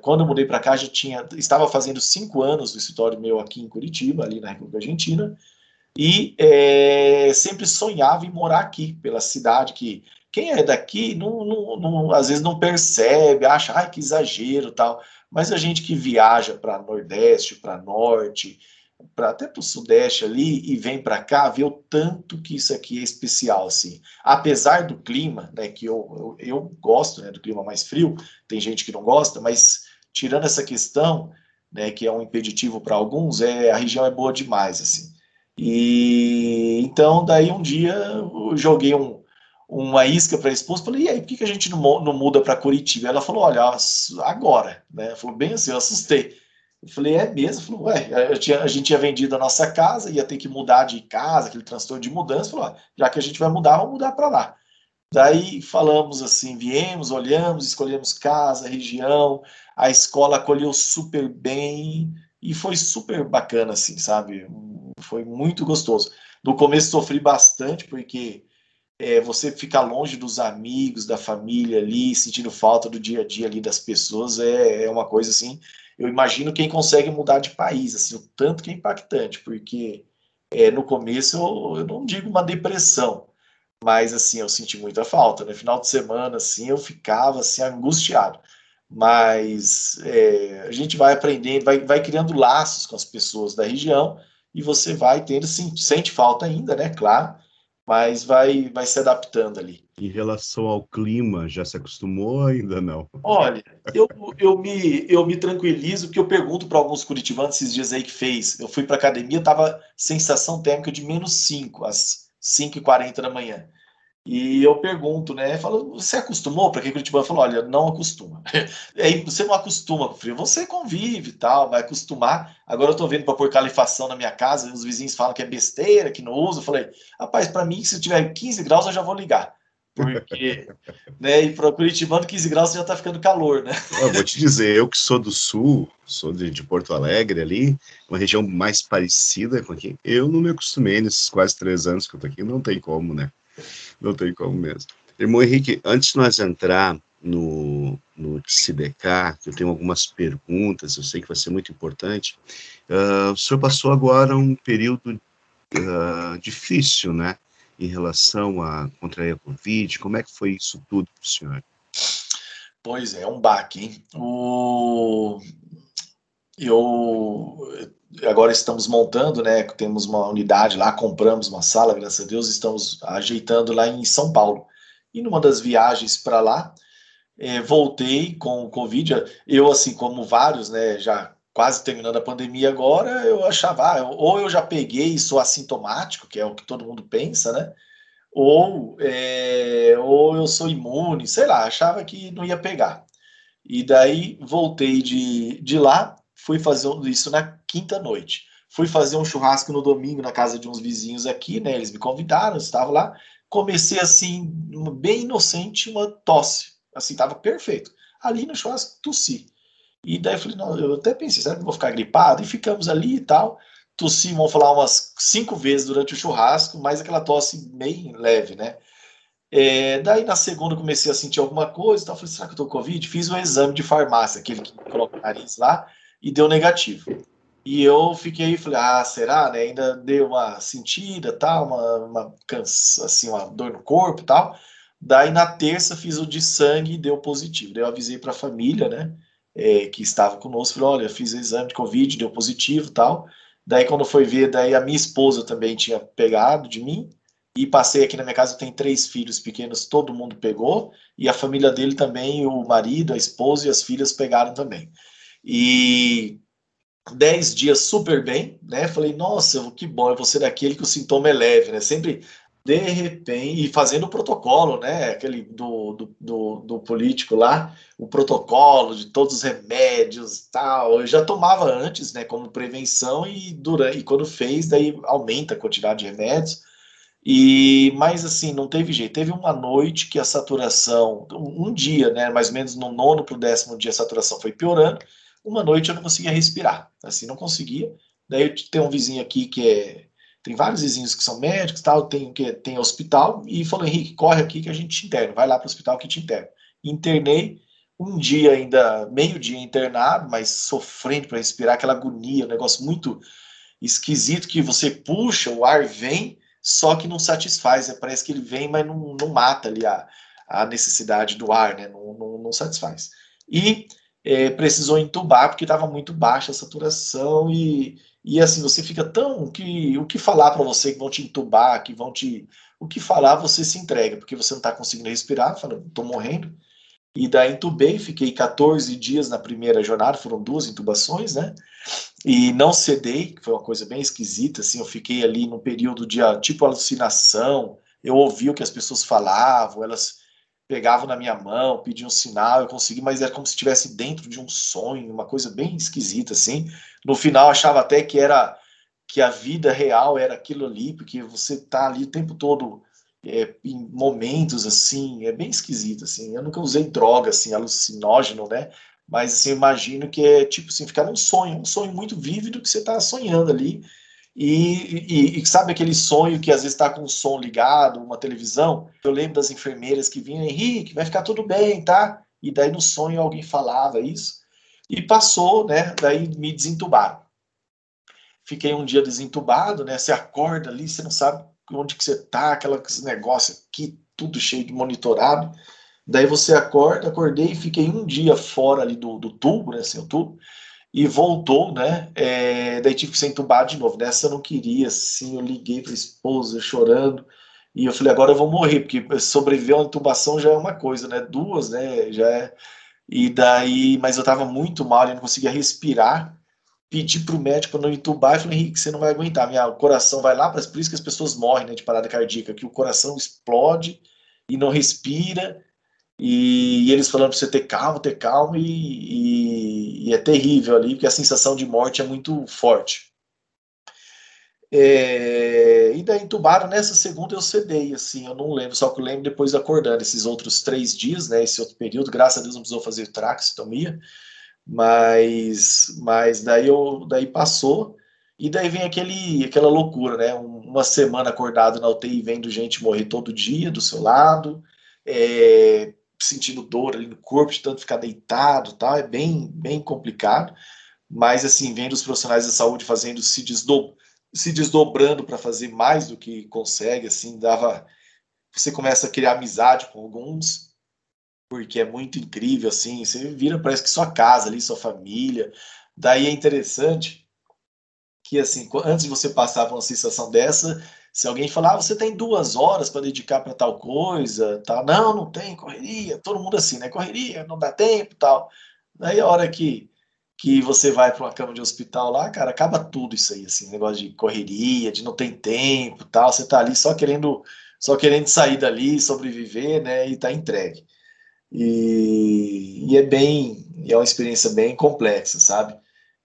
Quando eu mudei para cá, já tinha. Estava fazendo cinco anos do escritório meu aqui em Curitiba, ali na República Argentina, e é, sempre sonhava em morar aqui, pela cidade que quem é daqui, não, não, não, às vezes não percebe, acha, ai, que exagero tal. Mas a gente que viaja para Nordeste, para Norte, para até para o Sudeste ali e vem para cá, vê o tanto que isso aqui é especial, assim. Apesar do clima, né, que eu, eu, eu gosto né, do clima mais frio, tem gente que não gosta, mas tirando essa questão, né, que é um impeditivo para alguns, é a região é boa demais, assim. E então daí um dia eu joguei um uma isca para a esposa, falei, e aí, por que, que a gente não, não muda para Curitiba? Ela falou, olha, agora, né? Falou, bem assim, eu assustei. Eu falei, é mesmo? Falou, ué, tinha, a gente tinha vendido a nossa casa, ia ter que mudar de casa, aquele transtorno de mudança, falou, já que a gente vai mudar, vamos mudar para lá. Daí falamos assim, viemos, olhamos, escolhemos casa, região, a escola acolheu super bem e foi super bacana, assim, sabe? Foi muito gostoso. No começo sofri bastante, porque é, você ficar longe dos amigos, da família ali, sentindo falta do dia a dia ali das pessoas, é, é uma coisa assim. Eu imagino quem consegue mudar de país, assim, o tanto que é impactante, porque é, no começo eu, eu não digo uma depressão, mas assim, eu senti muita falta. No né? final de semana, assim, eu ficava assim, angustiado. Mas é, a gente vai aprendendo, vai, vai criando laços com as pessoas da região e você vai tendo, sim, sente falta ainda, né? Claro, mas vai, vai se adaptando ali. Em relação ao clima, já se acostumou ou ainda não? Olha, eu, eu, me, eu me tranquilizo porque eu pergunto para alguns curitibanos esses dias aí que fez. Eu fui para academia, tava sensação térmica de menos 5, às 5h40 da manhã. E eu pergunto, né? Falo, você acostumou? Para quem Curitiba falou, olha, não acostuma. Aí *laughs* você não acostuma com frio, você convive e tal, vai acostumar. Agora eu tô vendo para pôr calefação na minha casa, os vizinhos falam que é besteira, que não usa. Eu falei, rapaz, para mim, se tiver 15 graus, eu já vou ligar. Porque, *laughs* né, e para Curitibano, 15 graus já tá ficando calor, né? Eu vou te dizer, eu que sou do sul, sou de, de Porto Alegre ali, uma região mais parecida com aqui, eu não me acostumei nesses quase três anos que eu tô aqui, não tem como, né? Não tem como mesmo. Irmão Henrique, antes de nós entrar no, no CDK, que eu tenho algumas perguntas, eu sei que vai ser muito importante. Uh, o senhor passou agora um período uh, difícil, né? em relação a contrair a Covid? Como é que foi isso tudo para o senhor? Pois é, um baque, hein? O... Eu agora estamos montando, né? Temos uma unidade lá, compramos uma sala, graças a Deus, estamos ajeitando lá em São Paulo. E numa das viagens para lá, é, voltei com o Covid. Eu, assim como vários, né, já quase terminando a pandemia agora, eu achava, ah, ou eu já peguei e sou assintomático, que é o que todo mundo pensa, né? Ou, é, ou eu sou imune, sei lá, achava que não ia pegar. E daí voltei de, de lá, fui fazer isso na quinta noite. Fui fazer um churrasco no domingo na casa de uns vizinhos aqui, né? Eles me convidaram, estava lá. Comecei assim, bem inocente, uma tosse. Assim, estava perfeito. Ali no churrasco, tossi. E daí eu falei, não, eu até pensei, será que eu vou ficar gripado? E ficamos ali e tal. Tossi, vamos falar, umas cinco vezes durante o churrasco, mas aquela tosse bem leve, né? É, daí na segunda comecei a sentir alguma coisa, então falei, será que eu tô com Covid? Fiz um exame de farmácia, aquele que coloca o nariz lá, e deu negativo. E eu fiquei, falei, ah, será, né? Ainda deu uma sentida, tal, uma, uma cansa, assim, uma dor no corpo, tal. Daí na terça fiz o de sangue e deu positivo. Daí eu avisei para a família, né, é, que estava conosco, falei, olha, fiz o exame de covid, deu positivo, tal. Daí quando foi ver, daí a minha esposa também tinha pegado de mim. E passei aqui na minha casa, tem três filhos pequenos, todo mundo pegou, e a família dele também, o marido, a esposa e as filhas pegaram também. E dez dias super bem, né? Falei, nossa, que bom, eu vou ser daquele que o sintoma é leve, né? Sempre de repente, e fazendo o protocolo, né? Aquele do, do, do, do, político lá, o protocolo de todos os remédios tal. Eu já tomava antes, né? Como prevenção, e, durante, e quando fez, daí aumenta a quantidade de remédios. E, mas assim, não teve jeito. Teve uma noite que a saturação, um dia, né? Mais ou menos no nono para o décimo dia, a saturação foi piorando uma noite eu não conseguia respirar, assim, não conseguia. Daí tem um vizinho aqui que é. Tem vários vizinhos que são médicos, tal, tem que tem hospital, e falou: Henrique, corre aqui que a gente te interna, vai lá para o hospital que te interna. Internei, um dia ainda, meio-dia internado, mas sofrendo para respirar, aquela agonia, um negócio muito esquisito que você puxa, o ar vem, só que não satisfaz, é, parece que ele vem, mas não, não mata ali a, a necessidade do ar, né? não, não, não satisfaz. E é, precisou entubar porque estava muito baixa a saturação e, e assim você fica tão que o que falar para você que vão te entubar, que vão te o que falar você se entrega porque você não está conseguindo respirar, fala, estou morrendo. E daí entubei, fiquei 14 dias na primeira jornada, foram duas intubações, né? E não cedei, que foi uma coisa bem esquisita, assim, eu fiquei ali num período de ah, tipo alucinação, eu ouvi o que as pessoas falavam, elas pegavam na minha mão, pediam um sinal, eu consegui, mas era como se estivesse dentro de um sonho, uma coisa bem esquisita assim. No final achava até que era que a vida real era aquilo ali, porque você tá ali o tempo todo é, em momentos assim, é bem esquisito assim. Eu nunca usei droga assim, alucinógeno, né? Mas assim, imagino que é tipo assim, ficar num sonho, um sonho muito vívido que você está sonhando ali e, e, e, sabe aquele sonho que às vezes está com o som ligado, uma televisão? Eu lembro das enfermeiras que vinham, Henrique, vai ficar tudo bem, tá? E daí no sonho alguém falava isso. E passou, né? Daí me desentubaram. Fiquei um dia desentubado, né? Você acorda ali, você não sabe onde que você tá, aquele negócio aqui, tudo cheio de monitorado. Daí você acorda, acordei e fiquei um dia fora ali do, do tubo, né? Assim, o tubo e voltou, né? É, daí tive que ser entubado de novo. Nessa eu não queria, assim, eu liguei para a esposa chorando e eu falei, agora eu vou morrer, porque sobreviver a uma intubação já é uma coisa, né? Duas, né? Já é... E daí, mas eu estava muito mal, eu não conseguia respirar. Pedi para o médico não entubar e falei, Henrique, você não vai aguentar, minha, o coração vai lá, por isso que as pessoas morrem né, de parada cardíaca, que o coração explode e não respira e, e eles falando para você ter calma, ter calma, e, e, e, é terrível ali, porque a sensação de morte é muito forte. É, e daí entubaram, nessa segunda eu cedei, assim, eu não lembro, só que eu lembro depois acordando, esses outros três dias, né, esse outro período, graças a Deus não precisou fazer traqueotomia, mas, mas daí, eu, daí passou, e daí vem aquele, aquela loucura, né, uma semana acordado na UTI, vendo gente morrer todo dia do seu lado, é, sentindo dor ali no corpo, de tanto ficar deitado, tal, é bem, bem complicado. Mas, assim, vendo os profissionais da saúde fazendo se desdob se desdobrando para fazer mais do que consegue, assim, dava. Você começa a criar amizade com alguns, porque é muito incrível, assim, você vira, parece que sua casa ali, sua família. Daí é interessante que, assim, antes de você passar por uma sensação dessa, se alguém falar, ah, você tem duas horas para dedicar para tal coisa, tá? Não, não tem, correria, todo mundo assim, né? Correria, não dá tempo, tal. Daí a hora que que você vai para uma cama de hospital lá, cara, acaba tudo isso aí, assim, negócio de correria, de não ter tempo, tal, você tá ali só querendo, só querendo sair dali, sobreviver, né, e tá entregue. E, e é bem, é uma experiência bem complexa, sabe?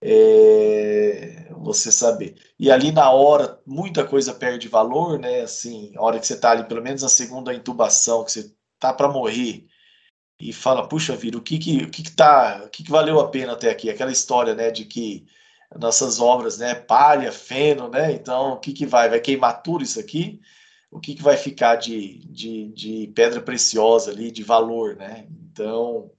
É, você saber. E ali na hora, muita coisa perde valor, né? Assim, a hora que você tá ali, pelo menos na segunda intubação, que você tá para morrer, e fala, puxa vida, o que que, o que, que tá, o que, que valeu a pena até aqui? Aquela história, né, de que nossas obras, né, palha, feno, né, então o que que vai? Vai queimar tudo isso aqui? O que que vai ficar de, de, de pedra preciosa ali, de valor, né? Então,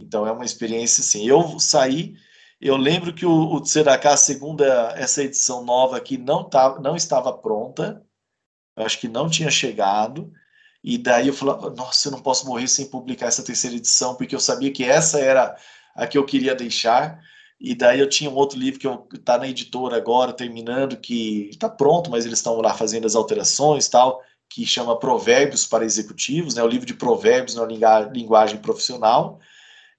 então é uma experiência assim. Eu saí, eu lembro que o, o Tseracá, a segunda, essa edição nova aqui, não, tá, não estava pronta, eu acho que não tinha chegado, e daí eu falava, nossa, eu não posso morrer sem publicar essa terceira edição, porque eu sabia que essa era a que eu queria deixar. E daí eu tinha um outro livro que está na editora agora, terminando, que está pronto, mas eles estão lá fazendo as alterações tal, que chama Provérbios para Executivos, né, o livro de provérbios na linguagem profissional.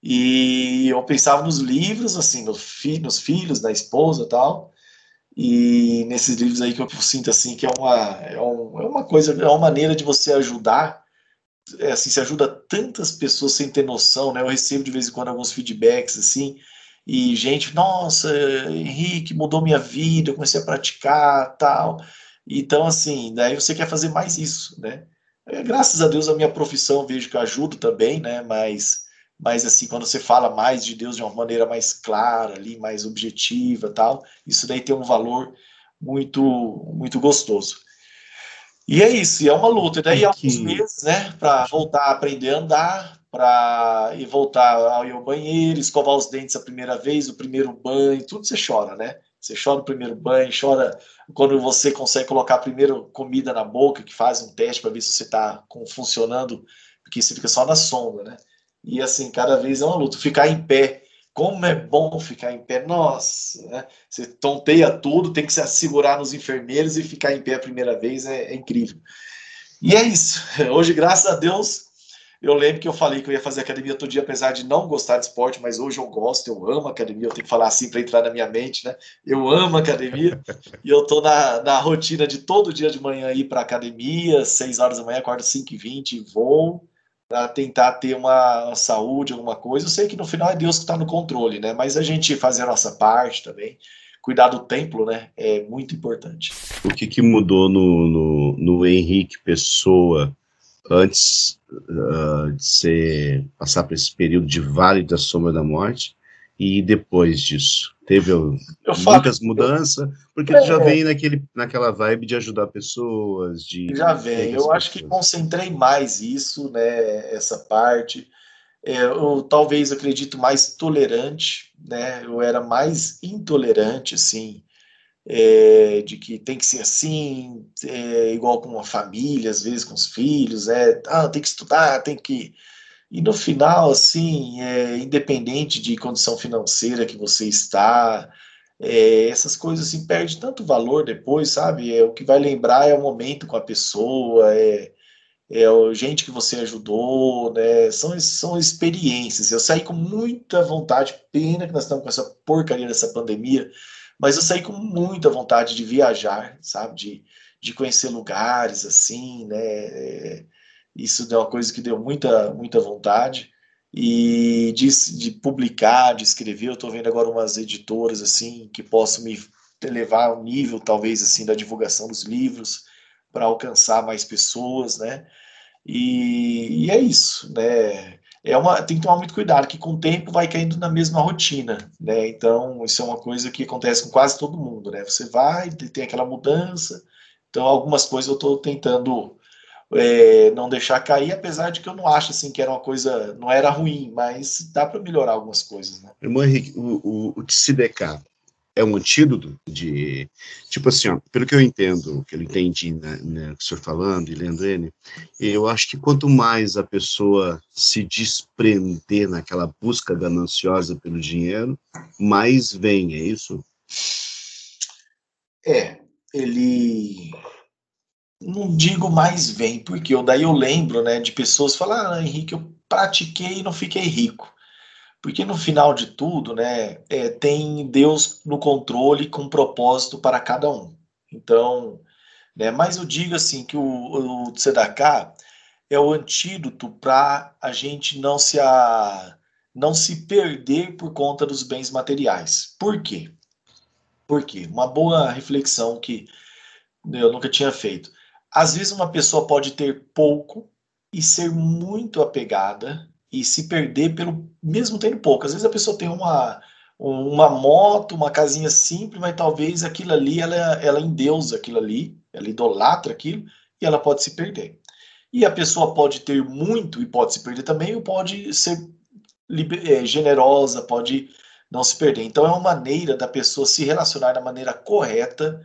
E eu pensava nos livros, assim, no fi, nos filhos, na esposa tal, e nesses livros aí que eu sinto assim que é uma, é, um, é uma coisa, é uma maneira de você ajudar, é, assim, se ajuda tantas pessoas sem ter noção, né? Eu recebo de vez em quando alguns feedbacks assim, e gente, nossa, Henrique, mudou minha vida, eu comecei a praticar, tal. Então, assim, daí você quer fazer mais isso, né? É, graças a Deus a minha profissão vejo que eu ajudo também, né? Mas mas assim, quando você fala mais de Deus de uma maneira mais clara, ali, mais objetiva, tal, isso daí tem um valor muito muito gostoso. E é isso, e é uma luta. E daí, é que... alguns meses, né, para voltar a aprender a andar, para ir voltar ao banheiro, escovar os dentes a primeira vez, o primeiro banho, tudo você chora, né? Você chora no primeiro banho, chora quando você consegue colocar a primeira comida na boca, que faz um teste para ver se você está funcionando, porque você fica só na sombra, né? E assim, cada vez é uma luta. Ficar em pé, como é bom ficar em pé. Nossa, né? você tonteia tudo, tem que se assegurar nos enfermeiros e ficar em pé a primeira vez é, é incrível. E é isso. *laughs* Hoje, graças a Deus, eu lembro que eu falei que eu ia fazer academia todo dia, apesar de não gostar de esporte, mas hoje eu gosto, eu amo academia, eu tenho que falar assim para entrar na minha mente, né? Eu amo academia *laughs* e eu tô na, na rotina de todo dia de manhã ir para academia, 6 horas da manhã, acordo 5 e 20 vou para tentar ter uma saúde, alguma coisa. Eu sei que no final é Deus que está no controle, né? Mas a gente fazer a nossa parte também, cuidar do templo, né? É muito importante. O que, que mudou no, no, no Henrique Pessoa antes uh, de ser, passar por esse período de vale da sombra da morte e depois disso? Teve muitas mudanças? Porque é, tu já vem naquele, naquela vibe de ajudar pessoas, de... Já vem. Eu acho que concentrei mais isso, né, essa parte. É, eu talvez acredito mais tolerante, né? Eu era mais intolerante, assim, é, de que tem que ser assim, é, igual com uma família, às vezes com os filhos, é, ah, tem que estudar, tem que e no final, assim, é, independente de condição financeira que você está, é, essas coisas assim, tanto valor depois, sabe? É, o que vai lembrar é o momento com a pessoa, é, é o gente que você ajudou, né? São, são experiências. Eu saí com muita vontade, pena que nós estamos com essa porcaria dessa pandemia, mas eu saí com muita vontade de viajar, sabe? De, de conhecer lugares, assim, né? É, isso é uma coisa que deu muita, muita vontade. E de, de publicar, de escrever, eu estou vendo agora umas editoras assim que possam me levar ao nível, talvez, assim, da divulgação dos livros para alcançar mais pessoas, né? E, e, é isso, né? É uma, tem que tomar muito cuidado, que com o tempo vai caindo na mesma rotina, né? Então, isso é uma coisa que acontece com quase todo mundo, né? Você vai, tem aquela mudança, então algumas coisas eu estou tentando é, não deixar cair, apesar de que eu não acho assim que era uma coisa, não era ruim, mas dá para melhorar algumas coisas. Né? Irmão Henrique, o, o, o TCDK é um antídoto de. Tipo assim, ó, pelo que eu entendo, que eu entendi né, né, o senhor falando e lendo ele, eu acho que quanto mais a pessoa se desprender naquela busca gananciosa pelo dinheiro, mais vem, é isso? É, ele. Não digo mais vem, porque eu, daí eu lembro né, de pessoas falar, ah, Henrique, eu pratiquei e não fiquei rico. Porque no final de tudo, né, é, tem Deus no controle com propósito para cada um. Então, né, mas eu digo assim que o, o Tzedakah é o antídoto para a gente não se, a, não se perder por conta dos bens materiais. Por quê? Por quê? Uma boa reflexão que eu nunca tinha feito. Às vezes uma pessoa pode ter pouco e ser muito apegada e se perder pelo mesmo tendo pouco. Às vezes a pessoa tem uma, uma moto, uma casinha simples, mas talvez aquilo ali, ela, ela endeusa aquilo ali, ela idolatra aquilo, e ela pode se perder. E a pessoa pode ter muito e pode se perder também, ou pode ser é, generosa, pode não se perder. Então é uma maneira da pessoa se relacionar da maneira correta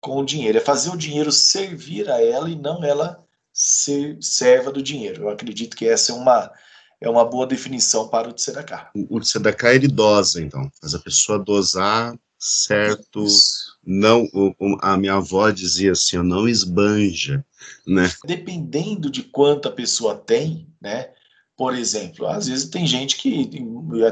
com o dinheiro, é fazer o dinheiro servir a ela e não ela ser serva do dinheiro. Eu acredito que essa é uma é uma boa definição para o tzedakah. O, tzedakah ele dosa, então, faz a pessoa dosar certo, Isso. não, a minha avó dizia assim, não esbanja, né? Dependendo de quanto a pessoa tem, né? Por exemplo, às vezes tem gente que,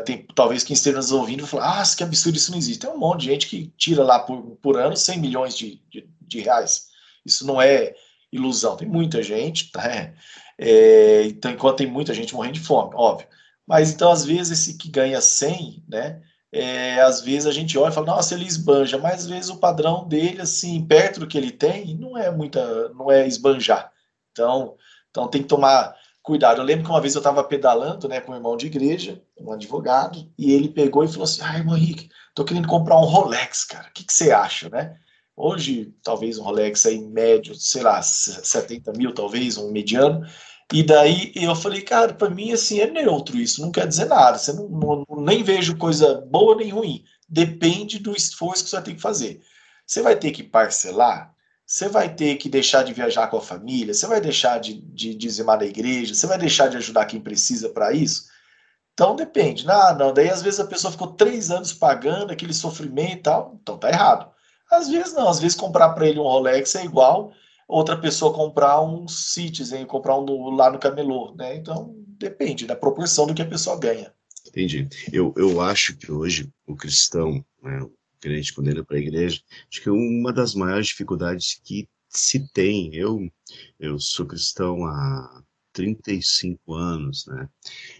tem, talvez quem esteja nos ouvindo, fala, ah, que absurdo, isso não existe. Tem um monte de gente que tira lá por, por ano 100 milhões de, de, de reais. Isso não é ilusão. Tem muita gente, tá? *laughs* É, então, enquanto tem muita gente morrendo de fome, óbvio. Mas então, às vezes, esse que ganha 100, né? É, às vezes a gente olha e fala, nossa, ele esbanja, mas às vezes o padrão dele, assim, perto do que ele tem, não é muita, não é esbanjar. Então, então tem que tomar cuidado. Eu lembro que uma vez eu estava pedalando, né, com um irmão de igreja, um advogado, e ele pegou e falou assim, ah, irmão Henrique, tô querendo comprar um Rolex, cara, o que, que você acha, né? Hoje, talvez um Rolex aí médio, sei lá, 70 mil, talvez, um mediano. E daí eu falei, cara, para mim assim é neutro isso, não quer dizer nada. Você não, não, nem vejo coisa boa nem ruim. Depende do esforço que você vai ter que fazer. Você vai ter que parcelar, você vai ter que deixar de viajar com a família, você vai deixar de, de dizimar da igreja, você vai deixar de ajudar quem precisa para isso. Então depende. Não, não, daí às vezes a pessoa ficou três anos pagando aquele sofrimento e tal, então tá errado. Às vezes não, às vezes comprar para ele um Rolex é igual outra pessoa comprar um Citizen, comprar um lá no camelô, né? Então depende da proporção do que a pessoa ganha. Entendi. Eu, eu acho que hoje o cristão, né, quando entra para a igreja, acho que uma das maiores dificuldades que se tem, eu, eu sou cristão há 35 anos, né?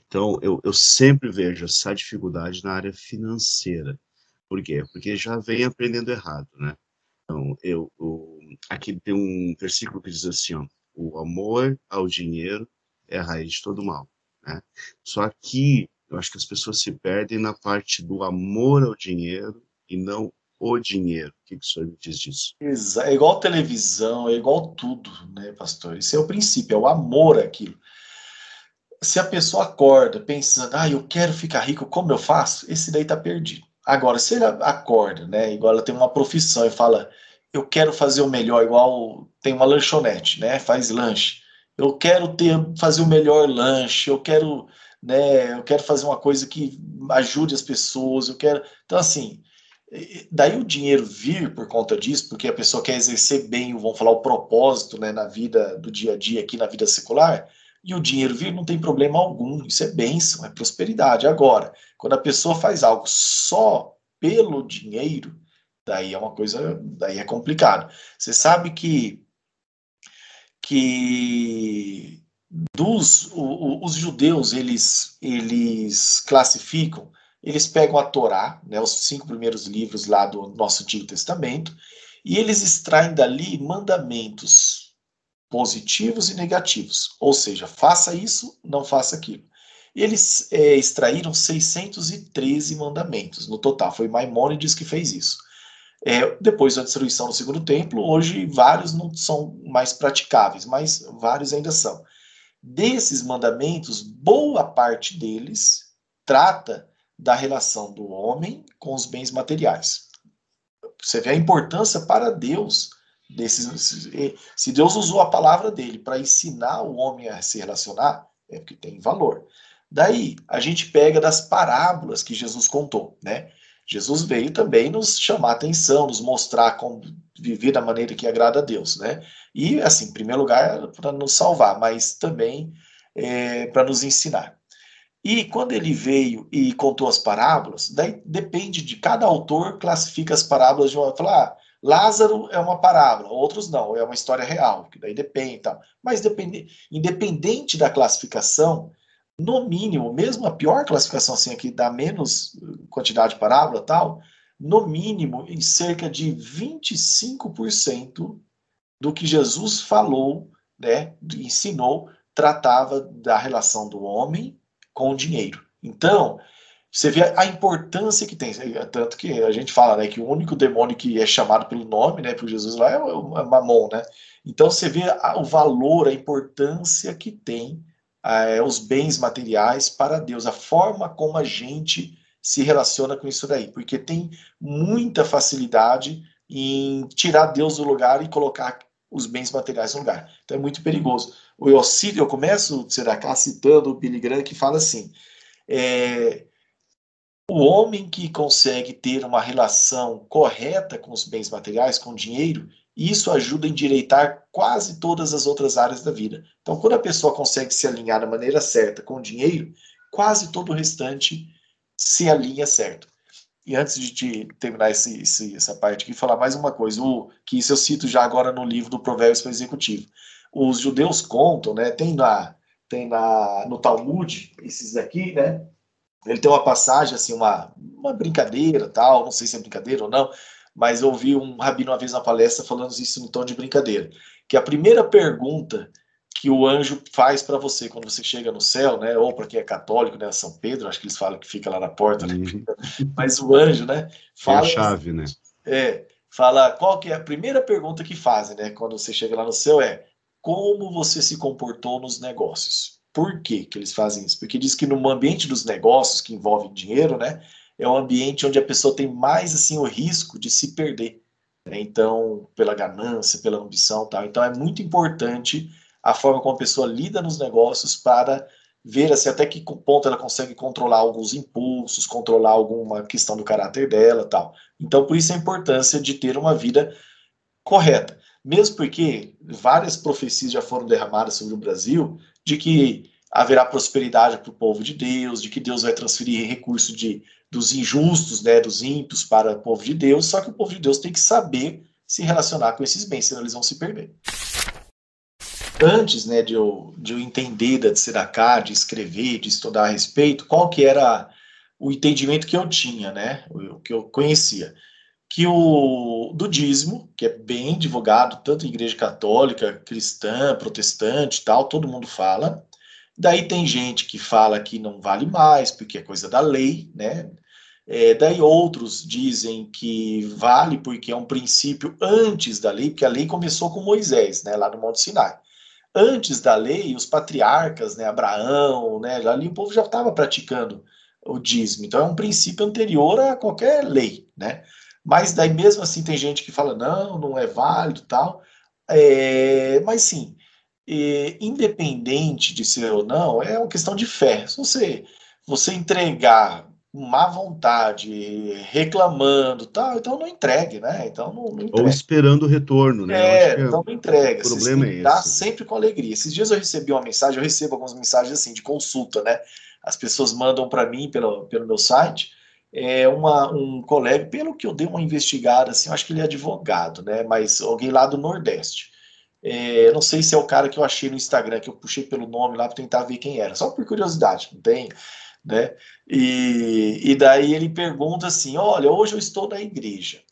Então eu, eu sempre vejo essa dificuldade na área financeira. Por quê? Porque já vem aprendendo errado, né? Então, eu, eu, aqui tem um versículo que diz assim, ó, o amor ao dinheiro é a raiz de todo mal, né? Só que eu acho que as pessoas se perdem na parte do amor ao dinheiro e não o dinheiro. O que, que o senhor me diz disso? É igual televisão, é igual tudo, né, pastor? Esse é o princípio, é o amor àquilo. Se a pessoa acorda pensando, ah, eu quero ficar rico, como eu faço? Esse daí tá perdido. Agora, se ele acorda, né, igual ela tem uma profissão e fala, eu quero fazer o melhor, igual tem uma lanchonete, né, faz lanche. Eu quero ter, fazer o melhor lanche, eu quero, né, eu quero fazer uma coisa que ajude as pessoas, eu quero. Então, assim, daí o dinheiro vir por conta disso, porque a pessoa quer exercer bem, vamos falar, o propósito, né, na vida do dia a dia aqui na vida secular, e o dinheiro vir não tem problema algum, isso é bênção, é prosperidade. Agora, quando a pessoa faz algo só pelo dinheiro, daí é uma coisa, daí é complicado. Você sabe que que dos o, os judeus eles eles classificam, eles pegam a Torá, né, os cinco primeiros livros lá do nosso Antigo Testamento, e eles extraem dali mandamentos positivos e negativos, ou seja, faça isso, não faça aquilo. Eles é, extraíram 613 mandamentos no total, foi Maimônides que fez isso. É, depois da destruição do segundo templo, hoje vários não são mais praticáveis, mas vários ainda são. Desses mandamentos, boa parte deles trata da relação do homem com os bens materiais. você vê a importância para Deus desses. Se Deus usou a palavra dele para ensinar o homem a se relacionar, é porque tem valor. Daí, a gente pega das parábolas que Jesus contou, né? Jesus veio também nos chamar atenção, nos mostrar como viver da maneira que agrada a Deus, né? E, assim, em primeiro lugar, para nos salvar, mas também é, para nos ensinar. E quando ele veio e contou as parábolas, daí depende de cada autor classifica as parábolas de uma falar, ah, Lázaro é uma parábola, outros não, é uma história real, que daí depende, tá? Mas depende, independente da classificação, no mínimo, mesmo a pior classificação assim aqui dá menos quantidade de parábola, tal, no mínimo em cerca de 25% do que Jesus falou, né, ensinou, tratava da relação do homem com o dinheiro. Então, você vê a importância que tem, tanto que a gente fala, né, que o único demônio que é chamado pelo nome, né, por Jesus lá é o, é o Mamon, né? Então você vê o valor, a importância que tem é, os bens materiais para Deus, a forma como a gente se relaciona com isso daí, porque tem muita facilidade em tirar Deus do lugar e colocar os bens materiais no lugar. Então é muito perigoso. O Yossi, eu começo, será cá, citando o Billy Graham, que fala assim, é, o homem que consegue ter uma relação correta com os bens materiais, com o dinheiro, isso ajuda a endireitar quase todas as outras áreas da vida. Então, quando a pessoa consegue se alinhar da maneira certa com o dinheiro, quase todo o restante se alinha certo. E antes de terminar esse, esse, essa parte aqui, falar mais uma coisa, o, que isso eu cito já agora no livro do Provérbios para o Executivo. Os judeus contam, né, tem, na, tem na, no Talmud, esses aqui, né, ele tem uma passagem, assim, uma, uma brincadeira, tal, não sei se é brincadeira ou não, mas eu ouvi um rabino uma vez na palestra falando isso em tom de brincadeira, que a primeira pergunta que o anjo faz para você quando você chega no céu, né? Ou para quem é católico, né? São Pedro, acho que eles falam que fica lá na porta, né? Uhum. *laughs* Mas o anjo, né? Fala, é a chave, né? É, fala qual que é a primeira pergunta que fazem, né? Quando você chega lá no céu é como você se comportou nos negócios. Por que que eles fazem isso? Porque diz que no ambiente dos negócios que envolvem dinheiro, né? É um ambiente onde a pessoa tem mais assim o risco de se perder. Né? Então, pela ganância, pela ambição, tal. Então é muito importante a forma como a pessoa lida nos negócios para ver assim, até que ponto ela consegue controlar alguns impulsos, controlar alguma questão do caráter dela tal. Então, por isso a importância de ter uma vida correta. Mesmo porque várias profecias já foram derramadas sobre o Brasil de que haverá prosperidade para o povo de Deus, de que Deus vai transferir recursos de, dos injustos, né, dos ímpios para o povo de Deus, só que o povo de Deus tem que saber se relacionar com esses bens, senão eles vão se perder antes né, de, eu, de eu entender da Tzedakah, de escrever, de estudar a respeito, qual que era o entendimento que eu tinha, né, o que eu conhecia. Que o do dízimo, que é bem divulgado, tanto em igreja católica, cristã, protestante tal, todo mundo fala. Daí tem gente que fala que não vale mais, porque é coisa da lei, né? É, daí outros dizem que vale porque é um princípio antes da lei, porque a lei começou com Moisés, né, lá no Monte Sinai antes da lei, os patriarcas, né, Abraão, né, ali o povo já estava praticando o dízimo. Então é um princípio anterior a qualquer lei, né? Mas daí mesmo assim tem gente que fala não, não é válido, tal. É, mas sim, é, independente de ser ou não, é uma questão de fé. Se você você entregar má vontade, reclamando, tal, então não entregue, né? Então não, não Ou esperando o retorno, né? É, é, então não entrega. O problema é esse. sempre com alegria. Esses dias eu recebi uma mensagem, eu recebo algumas mensagens assim de consulta, né? As pessoas mandam para mim pelo, pelo meu site. É uma, um colega, pelo que eu dei uma investigada, assim, eu acho que ele é advogado, né? Mas alguém lá do Nordeste. É, não sei se é o cara que eu achei no Instagram, que eu puxei pelo nome lá para tentar ver quem era, só por curiosidade, não tem né? E, e daí ele pergunta assim: olha, hoje eu estou na igreja,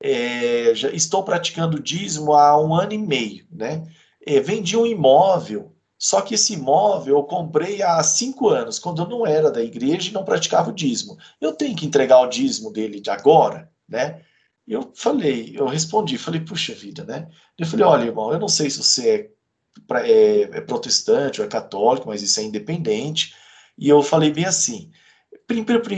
é, já estou praticando dízimo há um ano e meio, né? É, vendi um imóvel, só que esse imóvel eu comprei há cinco anos, quando eu não era da igreja e não praticava o dízimo. Eu tenho que entregar o dízimo dele de agora, né? Eu falei, eu respondi, falei, puxa vida, né? Eu falei, olha, irmão, eu não sei se você é, é, é protestante ou é católico, mas isso é independente. E eu falei bem assim: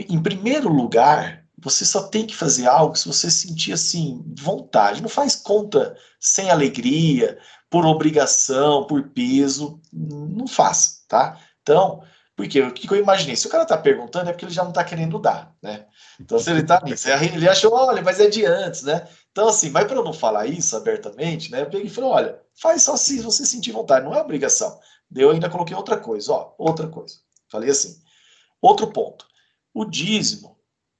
em primeiro lugar, você só tem que fazer algo se você sentir assim, vontade. Não faz conta sem alegria, por obrigação, por peso. Não faça, tá? Então, porque o que eu imaginei? Se o cara tá perguntando, é porque ele já não tá querendo dar, né? Então, se ele tá nisso, ele achou, olha, mas é de antes, né? Então, assim, mas para eu não falar isso abertamente, né? Eu peguei e falei, olha, faz só se você sentir vontade, não é obrigação. Eu ainda coloquei outra coisa, ó, outra coisa. Falei assim, outro ponto. O dízimo,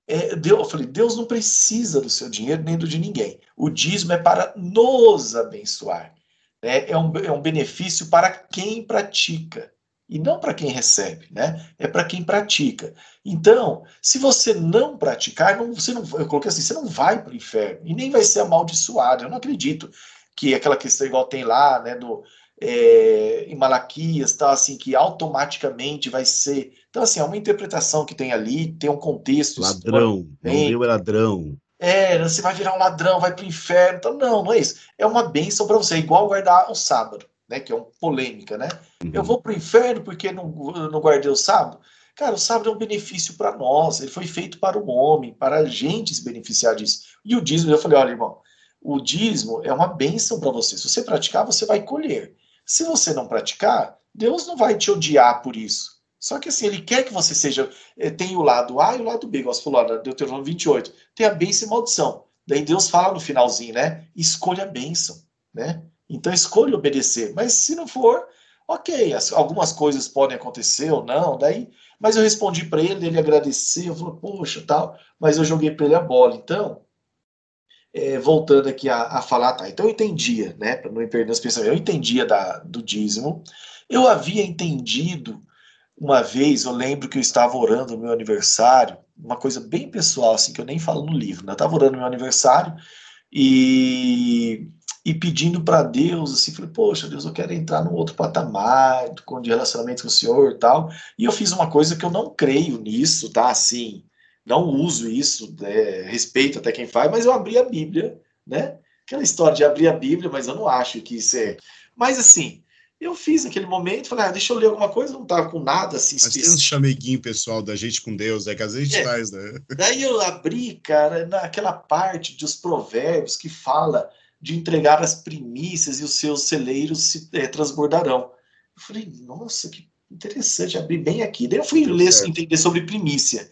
é, eu falei, Deus não precisa do seu dinheiro nem do de ninguém. O dízimo é para nos abençoar. Né? É, um, é um benefício para quem pratica e não para quem recebe, né? É para quem pratica. Então, se você não praticar, não, você não, eu coloquei assim, você não vai para o inferno e nem vai ser amaldiçoado. Eu não acredito que aquela questão igual tem lá, né, no, é, em Malaquias, tá, assim, que automaticamente vai ser. Então, assim, é uma interpretação que tem ali, tem um contexto. Ladrão, não deu é ladrão. É, você vai virar um ladrão, vai para o inferno. Então, não, não é isso. É uma bênção para você, é igual guardar o sábado, né? Que é uma polêmica, né? Uhum. Eu vou para o inferno porque não, não guardei o sábado. Cara, o sábado é um benefício para nós, ele foi feito para o homem, para a gente se beneficiar disso. E o dízimo, eu falei, olha, irmão, o dízimo é uma bênção para você. Se você praticar, você vai colher. Se você não praticar, Deus não vai te odiar por isso. Só que assim, ele quer que você seja. Eh, tem o lado A e o lado B, igual você falou lá, Deuteronômio 28. Tem a bênção e maldição. Daí Deus fala no finalzinho, né? Escolha a bênção, né? Então escolha obedecer. Mas se não for, ok, as, algumas coisas podem acontecer ou não, daí. Mas eu respondi para ele, ele agradeceu, eu falei, poxa, tal, mas eu joguei para ele a bola. Então, é, voltando aqui a, a, falar, tá, então eu entendia, né, para não perder os pensamentos, eu entendia da, do dízimo, eu havia entendido uma vez, eu lembro que eu estava orando no meu aniversário, uma coisa bem pessoal, assim, que eu nem falo no livro, né, eu estava orando no meu aniversário e, e pedindo para Deus, assim, falei, poxa, Deus, eu quero entrar num outro patamar de relacionamento com o Senhor e tal, e eu fiz uma coisa que eu não creio nisso, tá, assim, não uso isso, é, respeito até quem faz, mas eu abri a Bíblia, né? Aquela história de abrir a Bíblia, mas eu não acho que isso é. Mas assim, eu fiz naquele momento, falei, ah, deixa eu ler alguma coisa, não estava com nada assim. Mas tem um chameguinho pessoal da gente com Deus, é que às vezes a gente é. faz, né? Daí eu abri, cara, naquela parte dos provérbios que fala de entregar as primícias e os seus celeiros se é, transbordarão. Eu falei, nossa, que interessante, abri bem aqui. Daí eu fui Deu ler, certo. entender sobre primícia.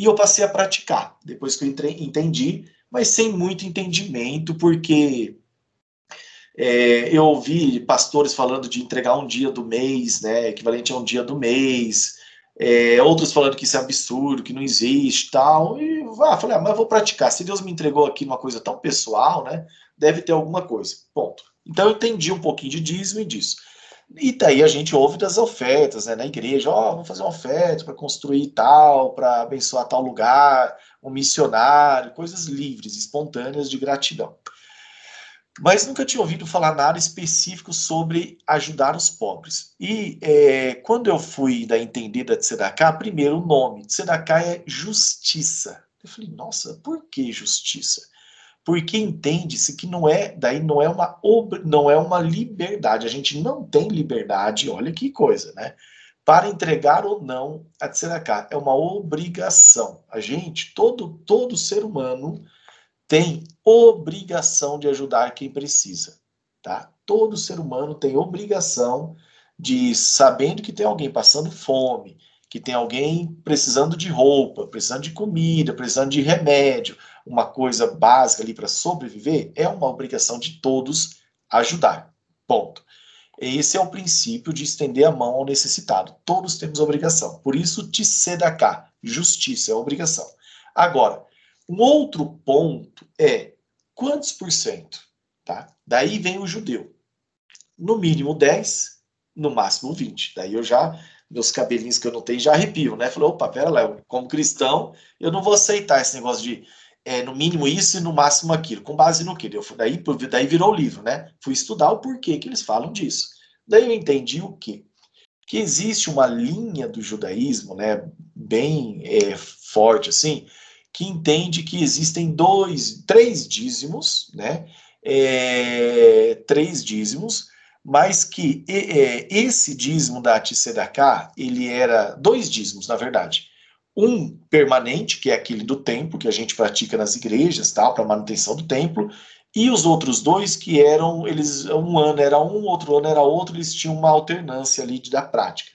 E eu passei a praticar, depois que eu entrei, entendi, mas sem muito entendimento, porque é, eu ouvi pastores falando de entregar um dia do mês, né, equivalente a um dia do mês, é, outros falando que isso é absurdo, que não existe tal, e ah, falei, ah, mas vou praticar, se Deus me entregou aqui uma coisa tão pessoal, né, deve ter alguma coisa, ponto. Então eu entendi um pouquinho de dízimo e disso. E daí a gente ouve das ofertas né, na igreja, ó, oh, vamos fazer uma oferta para construir tal, para abençoar tal lugar, um missionário, coisas livres, espontâneas de gratidão. Mas nunca tinha ouvido falar nada específico sobre ajudar os pobres. E é, quando eu fui da entender da Tzedakah, primeiro o nome, Tzedakah é justiça. Eu falei, nossa, por que justiça? Porque entende-se que não é, daí não é uma não é uma liberdade. A gente não tem liberdade, olha que coisa, né? Para entregar ou não a tzedakah, é uma obrigação. A gente, todo todo ser humano tem obrigação de ajudar quem precisa, tá? Todo ser humano tem obrigação de sabendo que tem alguém passando fome, que tem alguém precisando de roupa, precisando de comida, precisando de remédio, uma coisa básica ali para sobreviver, é uma obrigação de todos ajudar. Ponto. Esse é o princípio de estender a mão ao necessitado. Todos temos obrigação. Por isso, tsedaká, justiça, é obrigação. Agora, um outro ponto é quantos por cento? Tá? Daí vem o judeu. No mínimo 10, no máximo 20. Daí eu já meus cabelinhos que eu não tenho já arrepiam, né? Falei, opa, pera lá, eu, como cristão, eu não vou aceitar esse negócio de é, no mínimo isso e no máximo aquilo. Com base no que? Eu, daí, daí virou o livro, né? Fui estudar o porquê que eles falam disso. Daí eu entendi o quê? Que existe uma linha do judaísmo, né, bem é, forte assim, que entende que existem dois, três dízimos, né, é, três dízimos, mas que é, esse dízimo da Tsedaká, ele era dois dízimos, na verdade. Um permanente, que é aquele do templo, que a gente pratica nas igrejas, tal, para manutenção do templo, e os outros dois que eram, eles um ano era um, outro ano era outro, eles tinham uma alternância ali da prática.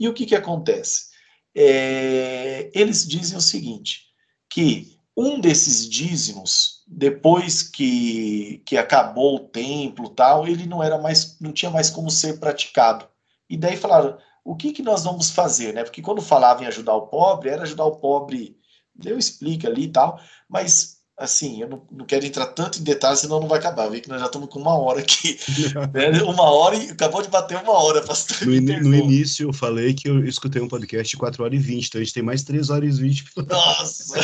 E o que que acontece? É, eles dizem o seguinte, que um desses dízimos, depois que, que acabou o templo tal, ele não era mais, não tinha mais como ser praticado. E daí falaram, o que, que nós vamos fazer, né? Porque quando falavam em ajudar o pobre, era ajudar o pobre, eu explico ali e tal, mas assim, eu não, não, quero entrar tanto em detalhes, senão não vai acabar. Vê que nós já estamos com uma hora aqui. *laughs* né? Uma hora e acabou de bater uma hora, pastor. No, in, no, início eu falei que eu escutei um podcast de 4 horas e 20, então a gente tem mais 3 horas e 20. *laughs* Nossa!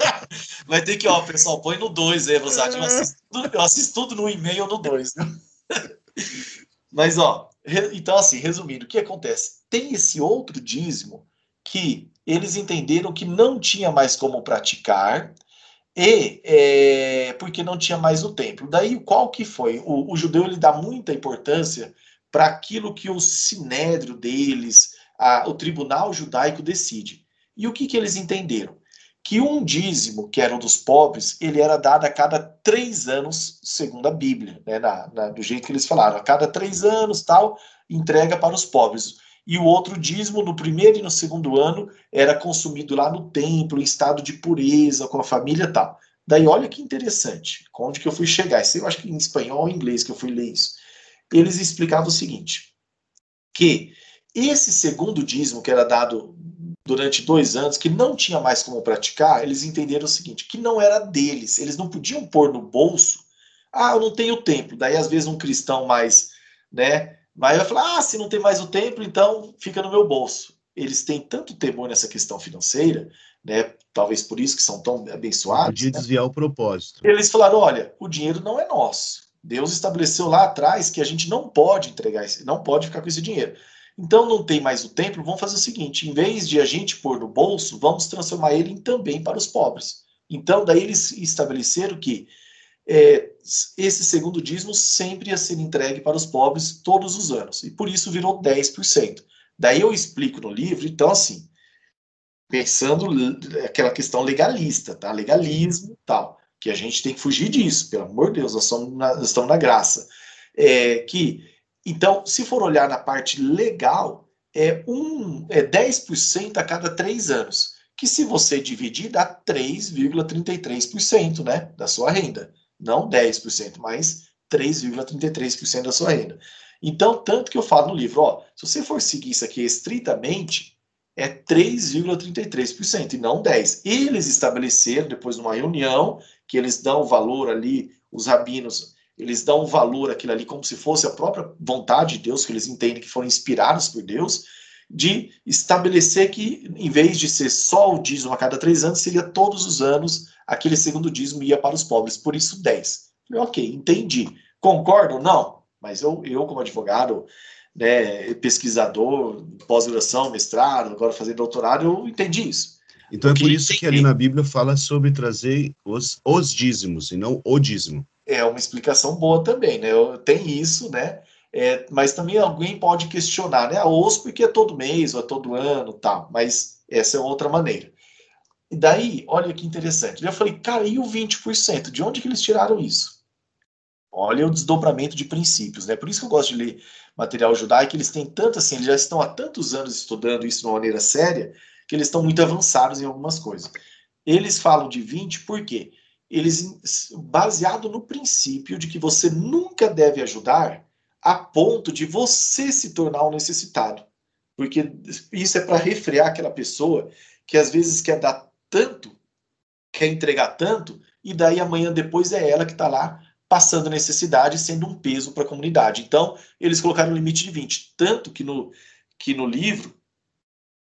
*laughs* vai ter que, ó, pessoal, põe no 2 aí, Rosati. Eu assisto, eu assisto tudo no e-mail ou no 2. Né? Mas, ó, então, assim, resumindo, o que acontece? Tem esse outro dízimo que eles entenderam que não tinha mais como praticar, e é, porque não tinha mais o templo. Daí qual que foi? O, o judeu ele dá muita importância para aquilo que o sinédrio deles, a, o tribunal judaico decide. E o que, que eles entenderam? Que um dízimo, que era um dos pobres, ele era dado a cada três anos, segundo a Bíblia, né? na, na, do jeito que eles falaram, a cada três anos, tal, entrega para os pobres e o outro dízimo no primeiro e no segundo ano era consumido lá no templo, em estado de pureza, com a família tal. Daí olha que interessante, onde que eu fui chegar. Isso eu acho que em espanhol ou inglês que eu fui ler isso. Eles explicavam o seguinte, que esse segundo dízimo que era dado durante dois anos, que não tinha mais como praticar, eles entenderam o seguinte, que não era deles, eles não podiam pôr no bolso, ah, eu não tenho tempo. Daí às vezes um cristão mais, né, vai falar: ah, se não tem mais o templo, então fica no meu bolso. Eles têm tanto temor nessa questão financeira, né? Talvez por isso que são tão abençoados. Podia né? desviar o propósito. Eles falaram: olha, o dinheiro não é nosso. Deus estabeleceu lá atrás que a gente não pode entregar, esse, não pode ficar com esse dinheiro. Então não tem mais o templo, vamos fazer o seguinte: em vez de a gente pôr no bolso, vamos transformar ele em também para os pobres. Então, daí eles estabeleceram que é, esse segundo dízimo sempre ia ser entregue para os pobres todos os anos, e por isso virou 10%. Daí eu explico no livro, então, assim, pensando aquela questão legalista, tá? Legalismo tal, que a gente tem que fugir disso, pelo amor de Deus, nós, na, nós estamos na graça. É, que, então, se for olhar na parte legal, é, um, é 10% a cada três anos, que se você dividir, dá 3,33% né, da sua renda não 10%, mas 3,33% da sua renda. Então, tanto que eu falo no livro, ó, se você for seguir isso aqui estritamente, é 3,33% e não 10%. Eles estabeleceram, depois de uma reunião, que eles dão valor ali, os rabinos, eles dão valor àquilo ali como se fosse a própria vontade de Deus, que eles entendem que foram inspirados por Deus, de estabelecer que, em vez de ser só o dízimo a cada três anos, seria todos os anos aquele segundo dízimo ia para os pobres, por isso 10. Falei, ok, entendi. Concordo? Não. Mas eu, eu como advogado, né, pesquisador, pós-graduação, mestrado, agora fazendo doutorado, eu entendi isso. Então Porque é por isso que ali na Bíblia fala sobre trazer os, os dízimos e não o dízimo. É uma explicação boa também, né? Tem isso, né? É, mas também alguém pode questionar, né? A os porque é todo mês ou é todo ano, tal. Mas essa é outra maneira. E daí, olha que interessante. Eu falei, o 20%? De onde que eles tiraram isso? Olha o desdobramento de princípios, né? Por isso que eu gosto de ler material judaico, eles têm tanto assim, eles já estão há tantos anos estudando isso de uma maneira séria, que eles estão muito avançados em algumas coisas. Eles falam de 20 por quê? Eles, baseado no princípio de que você nunca deve ajudar a ponto de você se tornar um necessitado. Porque isso é para refrear aquela pessoa que às vezes quer dar tanto, quer entregar tanto, e daí amanhã depois é ela que está lá passando necessidade, sendo um peso para a comunidade. Então, eles colocaram um limite de 20. Tanto que no, que no livro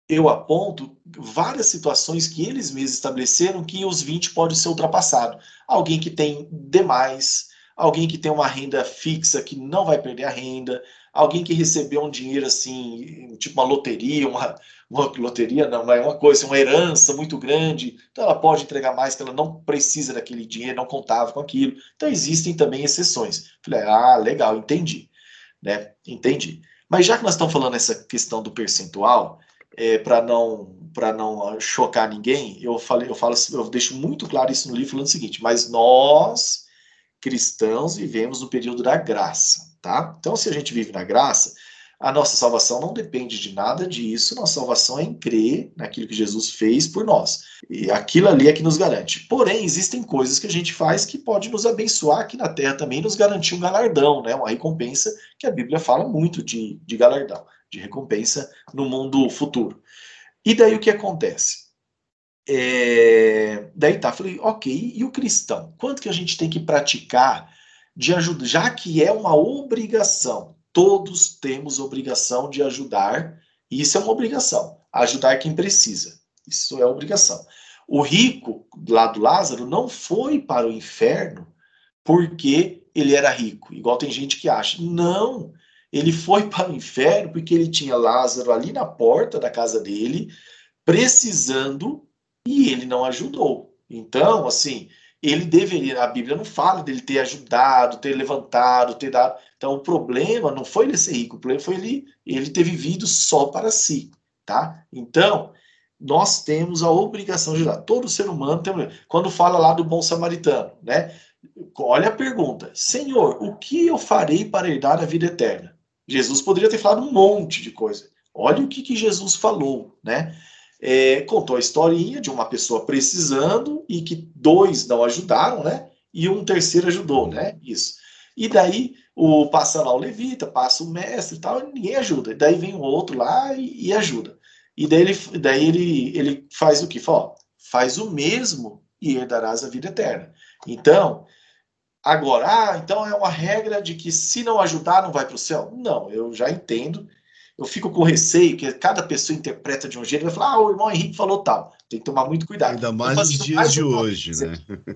eu aponto várias situações que eles mesmos estabeleceram que os 20 pode ser ultrapassado. Alguém que tem demais, alguém que tem uma renda fixa que não vai perder a renda, alguém que recebeu um dinheiro assim, tipo uma loteria, uma, uma loteria não, é uma coisa, uma herança muito grande, então ela pode entregar mais, que ela não precisa daquele dinheiro, não contava com aquilo. Então existem também exceções. Falei, ah, legal, entendi, né? Entendi. Mas já que nós estamos falando essa questão do percentual, é, para não para não chocar ninguém, eu falei, eu falo, eu deixo muito claro isso no livro falando o seguinte: mas nós cristãos vivemos no período da graça, tá? Então, se a gente vive na graça, a nossa salvação não depende de nada disso, nossa salvação é em crer naquilo que Jesus fez por nós. E aquilo ali é que nos garante. Porém, existem coisas que a gente faz que pode nos abençoar aqui na terra também, nos garantir um galardão, né? uma recompensa, que a Bíblia fala muito de, de galardão, de recompensa no mundo futuro. E daí o que acontece? É... Daí tá, falei, ok, e o cristão? Quanto que a gente tem que praticar de ajuda, já que é uma obrigação todos temos obrigação de ajudar, e isso é uma obrigação, ajudar quem precisa. Isso é obrigação. O rico lá do Lázaro não foi para o inferno porque ele era rico, igual tem gente que acha. Não, ele foi *laughs* para o inferno porque ele tinha Lázaro ali na porta da casa dele, precisando, e ele não ajudou. Então, assim, ele deveria, a Bíblia não fala dele ter ajudado, ter levantado, ter dado. Então o problema não foi ele ser rico, o problema foi ele, ele ter vivido só para si, tá? Então, nós temos a obrigação de ajudar. Todo ser humano tem. Quando fala lá do bom samaritano, né? Olha a pergunta: Senhor, o que eu farei para herdar a vida eterna? Jesus poderia ter falado um monte de coisa. Olha o que, que Jesus falou, né? É, contou a historinha de uma pessoa precisando e que dois não ajudaram, né? E um terceiro ajudou, né? Isso. E daí o passa lá o levita, passa o mestre e tal, e ninguém ajuda. E daí vem o outro lá e, e ajuda. E daí ele, daí ele, ele faz o que? Fala, ó, faz o mesmo e herdarás a vida eterna. Então, agora, ah, então é uma regra de que se não ajudar não vai para o céu? Não, eu já entendo eu fico com receio que cada pessoa interpreta de um jeito e vai falar, ah, o irmão Henrique falou tal. Tem que tomar muito cuidado. Ainda mais nos dias mais de um hoje, né?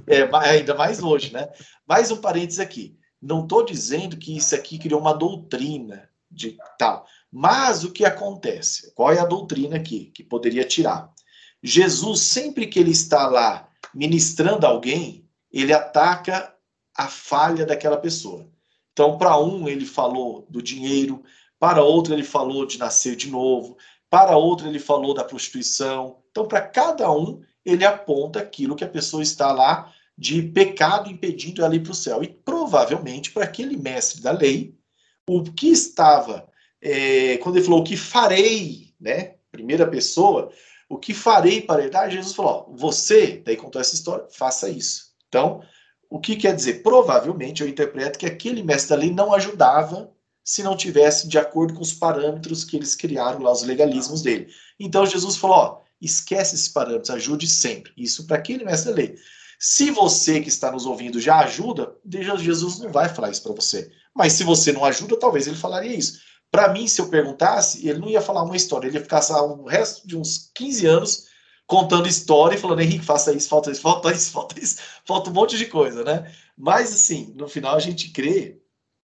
É, ainda mais hoje, né? Mais um parênteses aqui. Não estou dizendo que isso aqui criou uma doutrina de tal. Mas o que acontece? Qual é a doutrina aqui que poderia tirar? Jesus, sempre que ele está lá ministrando alguém, ele ataca a falha daquela pessoa. Então, para um, ele falou do dinheiro, para outro ele falou de nascer de novo, para outro ele falou da prostituição. Então, para cada um, ele aponta aquilo que a pessoa está lá de pecado impedindo ela ir para o céu. E provavelmente, para aquele mestre da lei, o que estava, é, quando ele falou o que farei, né? Primeira pessoa, o que farei para herdar? Jesus falou: você, daí contou essa história, faça isso. Então, o que quer dizer? Provavelmente eu interpreto que aquele mestre da lei não ajudava se não tivesse de acordo com os parâmetros que eles criaram lá, os legalismos dele. Então Jesus falou: ó, esquece esses parâmetros, ajude sempre. Isso para aquele mestre da lei. Se você que está nos ouvindo já ajuda, Jesus não vai falar isso para você. Mas se você não ajuda, talvez ele falaria isso. Para mim, se eu perguntasse, ele não ia falar uma história, ele ia ficar o resto de uns 15 anos contando história e falando, Henrique, faça isso, falta isso, falta isso, falta isso, falta um monte de coisa, né? Mas, assim, no final a gente crê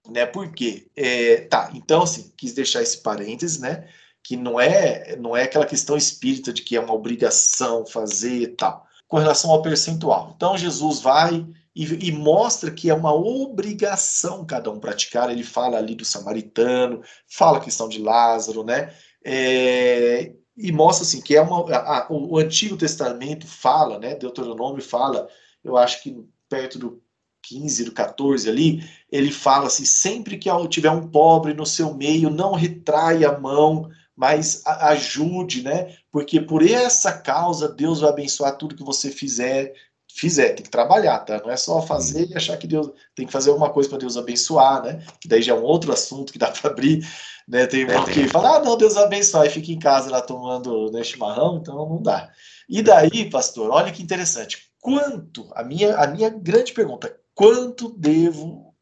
né? Porque é, tá, então assim, quis deixar esse parêntese, né? Que não é não é aquela questão espírita de que é uma obrigação fazer e tal, com relação ao percentual. Então Jesus vai e, e, mostra que é uma obrigação cada um praticar. Ele fala ali do samaritano, fala a questão de Lázaro, né? É, e mostra assim que é uma a, a, o Antigo Testamento fala, né? Deuteronômio fala, eu acho que perto do 15, do 14 ali, ele fala assim: sempre que tiver um pobre no seu meio, não retrai a mão, mas ajude, né? Porque por essa causa Deus vai abençoar tudo que você fizer. Fizer, tem que trabalhar, tá? Não é só fazer e achar que Deus tem que fazer alguma coisa para Deus abençoar, né? Que daí já é um outro assunto que dá para abrir, né? Tem um que fala, ah, não, Deus abençoe, e fica em casa lá tomando né, chimarrão, então não dá. E daí, pastor, olha que interessante. Quanto, a minha, a minha grande pergunta, quanto devo,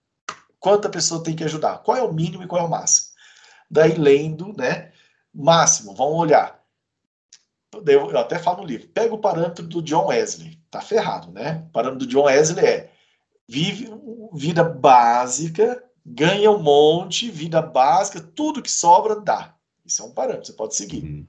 quanta pessoa tem que ajudar, qual é o mínimo e qual é o máximo. Daí lendo, né? Máximo, vamos olhar. Eu até falo no livro, pega o parâmetro do John Wesley, tá ferrado, né? O parâmetro do John Wesley é vive vida básica, ganha um monte, vida básica, tudo que sobra dá. Isso é um parâmetro, você pode seguir. Uhum.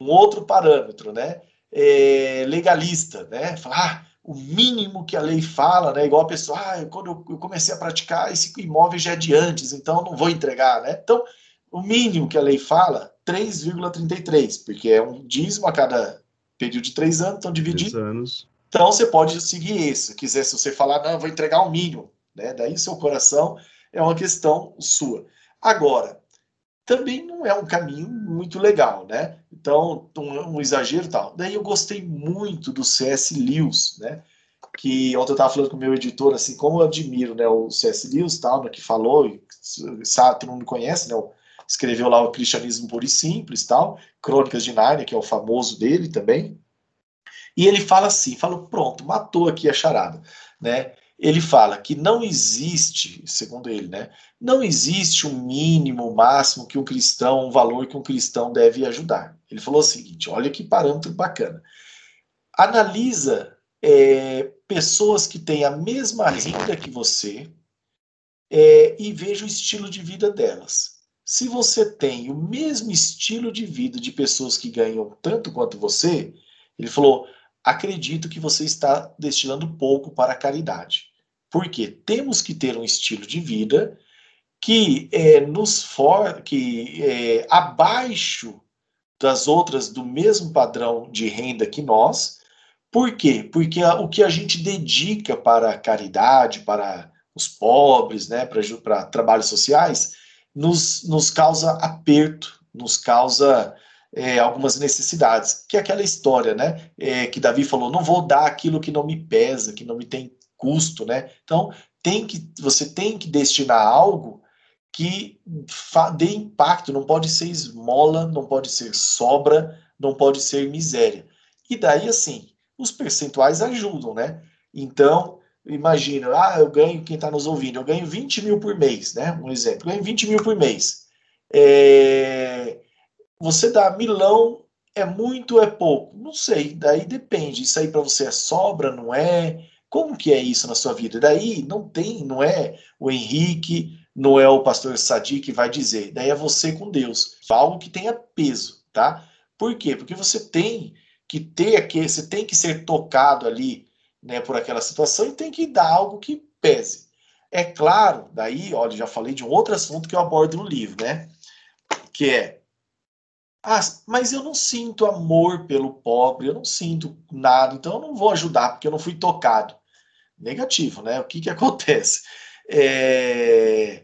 Um outro parâmetro, né? É legalista, né? Falar, ah, o mínimo que a lei fala, né? Igual a pessoa, ah, quando eu comecei a praticar, esse imóvel já é de antes, então não vou entregar, né? Então, o mínimo que a lei fala 3,33, porque é um dízimo a cada período de três anos, então dividir. Três anos. Então você pode seguir. Se quiser, se você falar, não, eu vou entregar o mínimo, né? Daí seu coração é uma questão sua. Agora, também não é um caminho muito legal, né? Então, um, um exagero tal. Daí eu gostei muito do C.S. Lewis, né? Que ontem eu estava falando com o meu editor, assim, como eu admiro né, o C.S. Lewis, tal, né, que falou, e sabe, todo mundo conhece, né? Escreveu lá o Cristianismo Puro e Simples, tal, Crônicas de Nárnia, que é o famoso dele também. E ele fala assim, fala, pronto, matou aqui a charada, né? Ele fala que não existe, segundo ele, né, não existe um mínimo, máximo que um cristão, um valor que um cristão deve ajudar. Ele falou o seguinte: olha que parâmetro bacana. Analisa é, pessoas que têm a mesma renda que você é, e veja o estilo de vida delas. Se você tem o mesmo estilo de vida de pessoas que ganham tanto quanto você, ele falou, acredito que você está destinando pouco para a caridade. Porque temos que ter um estilo de vida que é, nos for, que é abaixo das outras do mesmo padrão de renda que nós. Por quê? Porque a, o que a gente dedica para a caridade, para os pobres, né, para, para trabalhos sociais, nos, nos causa aperto, nos causa é, algumas necessidades, que é aquela história, né? É, que Davi falou: não vou dar aquilo que não me pesa, que não me tem custo, né? Então tem que você tem que destinar algo que dê impacto, não pode ser esmola, não pode ser sobra, não pode ser miséria. E daí assim, os percentuais ajudam, né? Então imagina, ah, eu ganho, quem está nos ouvindo, eu ganho 20 mil por mês, né? Um exemplo, eu ganho 20 mil por mês. É, você dá milão, é muito, é pouco? Não sei, daí depende. Isso aí para você é sobra, não é? Como que é isso na sua vida? Daí não tem, não é o Henrique, não é o pastor Sadi que vai dizer. Daí é você com Deus. Algo que tenha peso, tá? Por quê? Porque você tem que ter aquele, você tem que ser tocado ali, né, por aquela situação e tem que dar algo que pese. É claro, daí, olha, já falei de um outro assunto que eu abordo no livro, né? Que é ah, mas eu não sinto amor pelo pobre, eu não sinto nada, então eu não vou ajudar porque eu não fui tocado. Negativo, né? O que, que *laughs* acontece? É...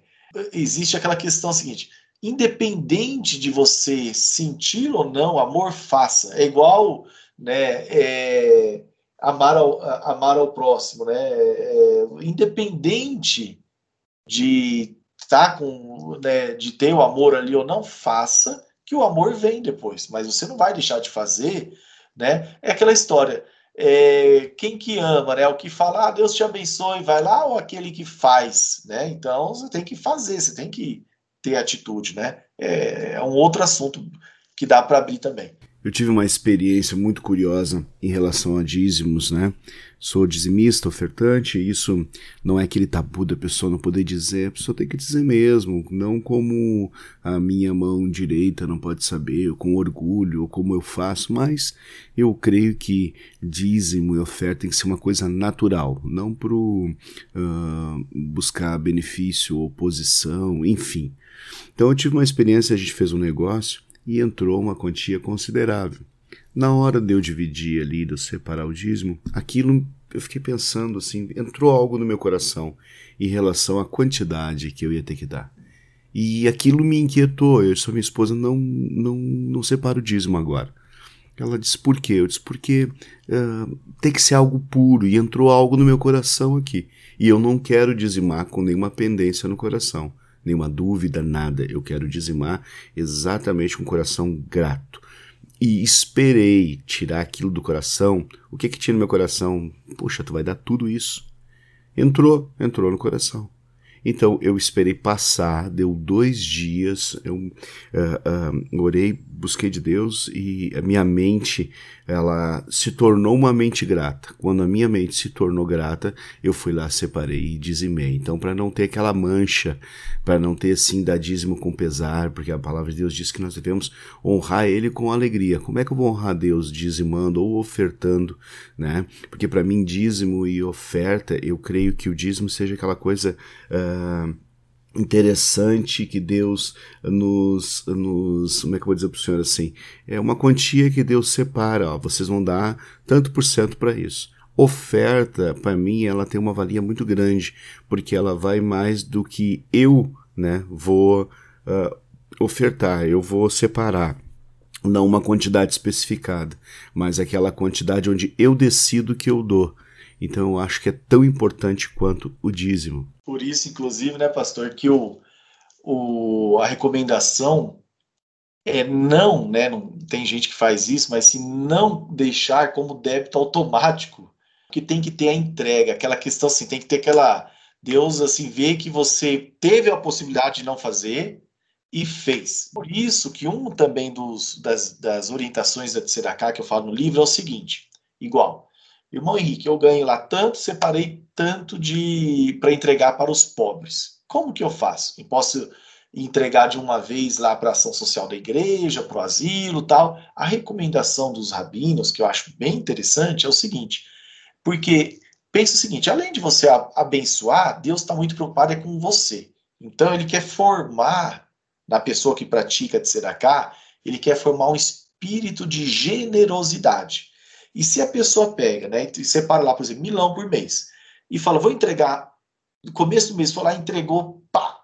Existe aquela questão seguinte: independente de você sentir ou não, amor faça. É igual né, é... amar, ao, amar ao próximo, né? É... Independente de tá com, né, de ter o amor ali ou não, faça que o amor vem depois, mas você não vai deixar de fazer, né? É aquela história, é, quem que ama, né? O que fala, ah, Deus te abençoe, vai lá, ou aquele que faz, né? Então você tem que fazer, você tem que ter atitude, né? É, é um outro assunto que dá para abrir também. Eu tive uma experiência muito curiosa em relação a dízimos, né? Sou dizimista, ofertante, e isso não é aquele tabu da pessoa não poder dizer, a pessoa tem que dizer mesmo, não como a minha mão direita não pode saber, ou com orgulho, ou como eu faço, mas eu creio que dízimo e oferta tem que ser uma coisa natural, não para uh, buscar benefício ou posição, enfim. Então eu tive uma experiência, a gente fez um negócio, e entrou uma quantia considerável. Na hora de eu dividir ali, de eu separar o dízimo, aquilo eu fiquei pensando assim, entrou algo no meu coração em relação à quantidade que eu ia ter que dar. E aquilo me inquietou. Eu disse minha esposa, não, não, não separa o dízimo agora. Ela disse, por quê? Eu disse, porque uh, tem que ser algo puro. E entrou algo no meu coração aqui. E eu não quero dizimar com nenhuma pendência no coração nenhuma dúvida, nada. Eu quero dizimar exatamente com o coração grato. E esperei tirar aquilo do coração. O que que tinha no meu coração? Puxa, tu vai dar tudo isso. Entrou, entrou no coração. Então eu esperei passar, deu dois dias, eu uh, uh, orei, busquei de Deus e a minha mente ela se tornou uma mente grata. Quando a minha mente se tornou grata, eu fui lá, separei e dizimei. Então, para não ter aquela mancha, para não ter assim dadismo com pesar, porque a palavra de Deus diz que nós devemos honrar Ele com alegria. Como é que eu vou honrar Deus dizimando ou ofertando, né? Porque para mim dízimo e oferta, eu creio que o dízimo seja aquela coisa uh, interessante que Deus nos, nos como é que eu vou dizer para o senhor assim? É uma quantia que Deus separa ó, vocês vão dar tanto por cento para isso. Oferta para mim ela tem uma valia muito grande porque ela vai mais do que eu né vou uh, ofertar eu vou separar. Não uma quantidade especificada mas aquela quantidade onde eu decido que eu dou. Então eu acho que é tão importante quanto o dízimo por isso, inclusive, né, pastor, que o, o, a recomendação é não, né? Não, tem gente que faz isso, mas se não deixar como débito automático, que tem que ter a entrega, aquela questão assim, tem que ter aquela Deus assim vê que você teve a possibilidade de não fazer e fez. Por isso que um também dos, das, das orientações da Tzedakah que eu falo no livro é o seguinte, igual, irmão Henrique, eu ganho lá tanto, separei tanto de para entregar para os pobres. Como que eu faço? Eu posso entregar de uma vez lá para a ação social da igreja, para o asilo, tal. A recomendação dos rabinos, que eu acho bem interessante, é o seguinte: porque pensa o seguinte, além de você abençoar, Deus está muito preocupado é com você. Então ele quer formar na pessoa que pratica de Seracá, ele quer formar um espírito de generosidade. E se a pessoa pega, né, e separa lá, por exemplo, milão por mês, e fala, vou entregar, no começo do mês, foi lá, entregou, pá,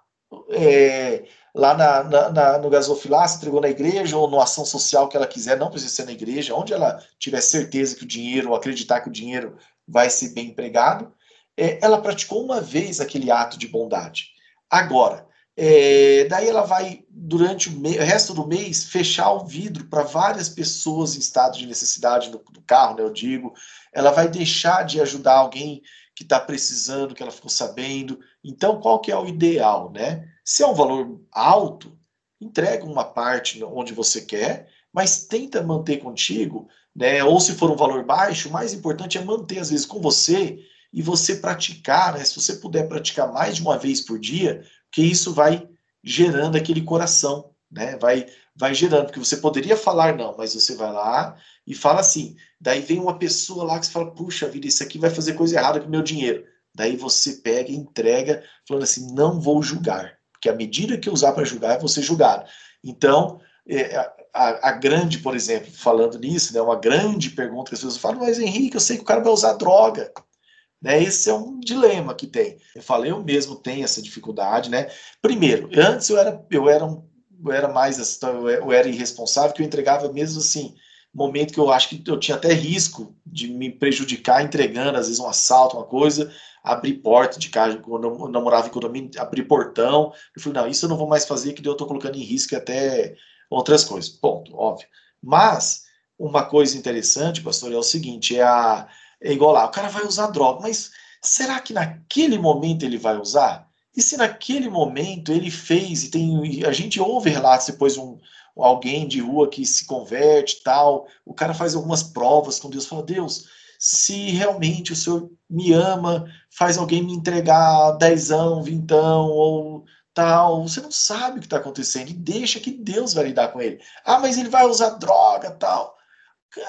é, lá na, na, na, no gasofilácio, entregou na igreja ou no ação social que ela quiser, não precisa ser na igreja, onde ela tiver certeza que o dinheiro, ou acreditar que o dinheiro vai ser bem empregado, é, ela praticou uma vez aquele ato de bondade. Agora, é, daí ela vai, durante o, o, resto do mês, fechar o vidro para várias pessoas em estado de necessidade no carro, né, eu digo. Ela vai deixar de ajudar alguém que está precisando, que ela ficou sabendo. Então, qual que é o ideal, né? Se é um valor alto, entrega uma parte onde você quer, mas tenta manter contigo, né? Ou se for um valor baixo, o mais importante é manter às vezes com você e você praticar, né? Se você puder praticar mais de uma vez por dia, que isso vai gerando aquele coração, né? Vai vai gerando, porque você poderia falar não, mas você vai lá e fala assim. Daí vem uma pessoa lá que você fala, puxa vida, isso aqui vai fazer coisa errada com o meu dinheiro. Daí você pega e entrega, falando assim, não vou julgar, porque a medida que eu usar para julgar, é você julgado. Então, é, a, a, grande, por exemplo, falando nisso, né, uma grande pergunta que as pessoas falam, mas Henrique, eu sei que o cara vai usar droga. Né, esse é um dilema que tem. Eu falei, eu mesmo tenho essa dificuldade, né? Primeiro, antes eu era, eu era um eu era mais eu era irresponsável que eu entregava mesmo assim momento que eu acho que eu tinha até risco de me prejudicar entregando às vezes um assalto uma coisa abrir porta de casa quando eu namorava em condomínio abrir portão. Eu falei não isso eu não vou mais fazer que eu estou colocando em risco até outras coisas. Ponto óbvio. Mas uma coisa interessante pastor é o seguinte é a é igual lá o cara vai usar droga mas será que naquele momento ele vai usar e se naquele momento ele fez, e tem, a gente ouve relatos depois um, alguém de rua que se converte tal, o cara faz algumas provas com Deus, fala, Deus, se realmente o Senhor me ama, faz alguém me entregar dezão, vintão, ou tal, você não sabe o que está acontecendo, e deixa que Deus vai lidar com ele. Ah, mas ele vai usar droga, tal.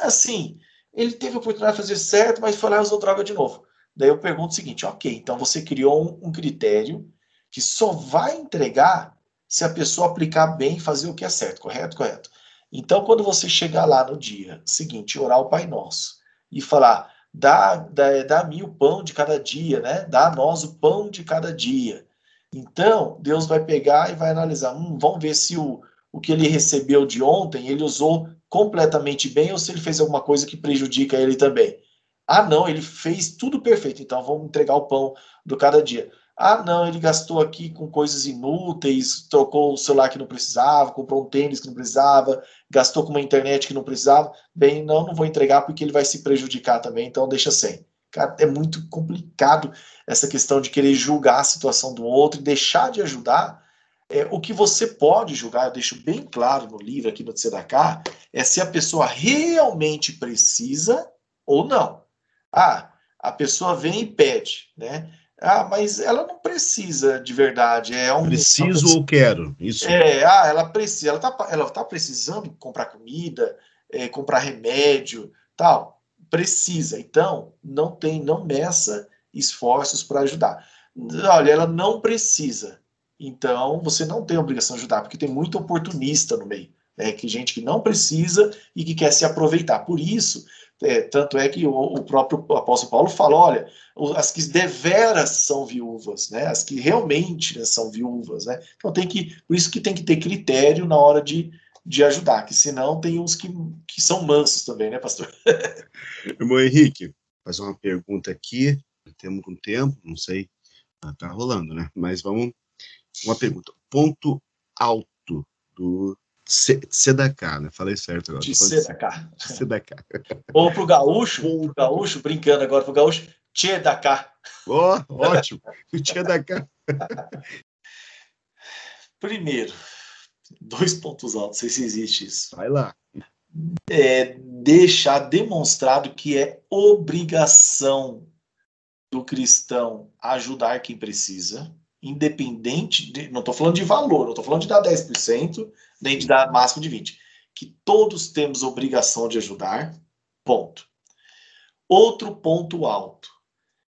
Assim, ele teve a oportunidade de fazer certo, mas foi lá e usou droga de novo. Daí eu pergunto o seguinte, ok, então você criou um, um critério que só vai entregar se a pessoa aplicar bem e fazer o que é certo, correto? Correto. Então, quando você chegar lá no dia seguinte, orar o Pai Nosso e falar, dá, dá, dá-me o pão de cada dia, né? Dá a nós o pão de cada dia. Então, Deus vai pegar e vai analisar, hum, vamos ver se o, o que ele recebeu de ontem, ele usou completamente bem ou se ele fez alguma coisa que prejudica ele também. Ah, não, ele fez tudo perfeito, então vamos entregar o pão do cada dia. Ah, não, ele gastou aqui com coisas inúteis, trocou o celular que não precisava, comprou um tênis que não precisava, gastou com uma internet que não precisava. Bem, não, não vou entregar porque ele vai se prejudicar também, então deixa sem. Cara, é muito complicado essa questão de querer julgar a situação do outro e deixar de ajudar. É, o que você pode julgar, eu deixo bem claro no livro aqui no Tzedakah, é se a pessoa realmente precisa ou não. Ah, a pessoa vem e pede, né? Ah, mas ela não precisa de verdade. É um, Preciso ou quero. Isso. É, ah, ela precisa, ela está ela tá precisando comprar comida, é, comprar remédio, tal. Precisa. Então, não tem, não meça esforços para ajudar. Olha, ela não precisa. então você não tem obrigação de ajudar, porque tem muito oportunista no meio, né? Que gente que não precisa e que quer se aproveitar. Por isso, é, tanto é que o, o, próprio apóstolo Paulo fala: olha, as que deveras são viúvas, né? As que realmente né, são viúvas, né? Então tem que, por isso que tem que ter critério na hora de, de ajudar, que senão tem uns que, que são mansos também, né, pastor? *laughs* Irmão Henrique, fazer uma pergunta aqui, temos um tempo, não sei, tá, tá rolando, né? Mas vamos, uma pergunta. Ponto alto do Sedaká, né? Falei certo agora. De Sedaká. Sedaká. Ou pro gaúcho, pro gaúcho, brincando agora pro gaúcho, Tchedaká. Oh, ótimo. *laughs* Tchedaká. Primeiro, dois pontos altos, não sei se existe isso. Vai lá. É deixar demonstrado que é obrigação do cristão ajudar quem precisa, independente de. Não estou falando de valor, não estou falando de dar 10%, de dar máximo de 20%. Que todos temos obrigação de ajudar, ponto. Outro ponto alto.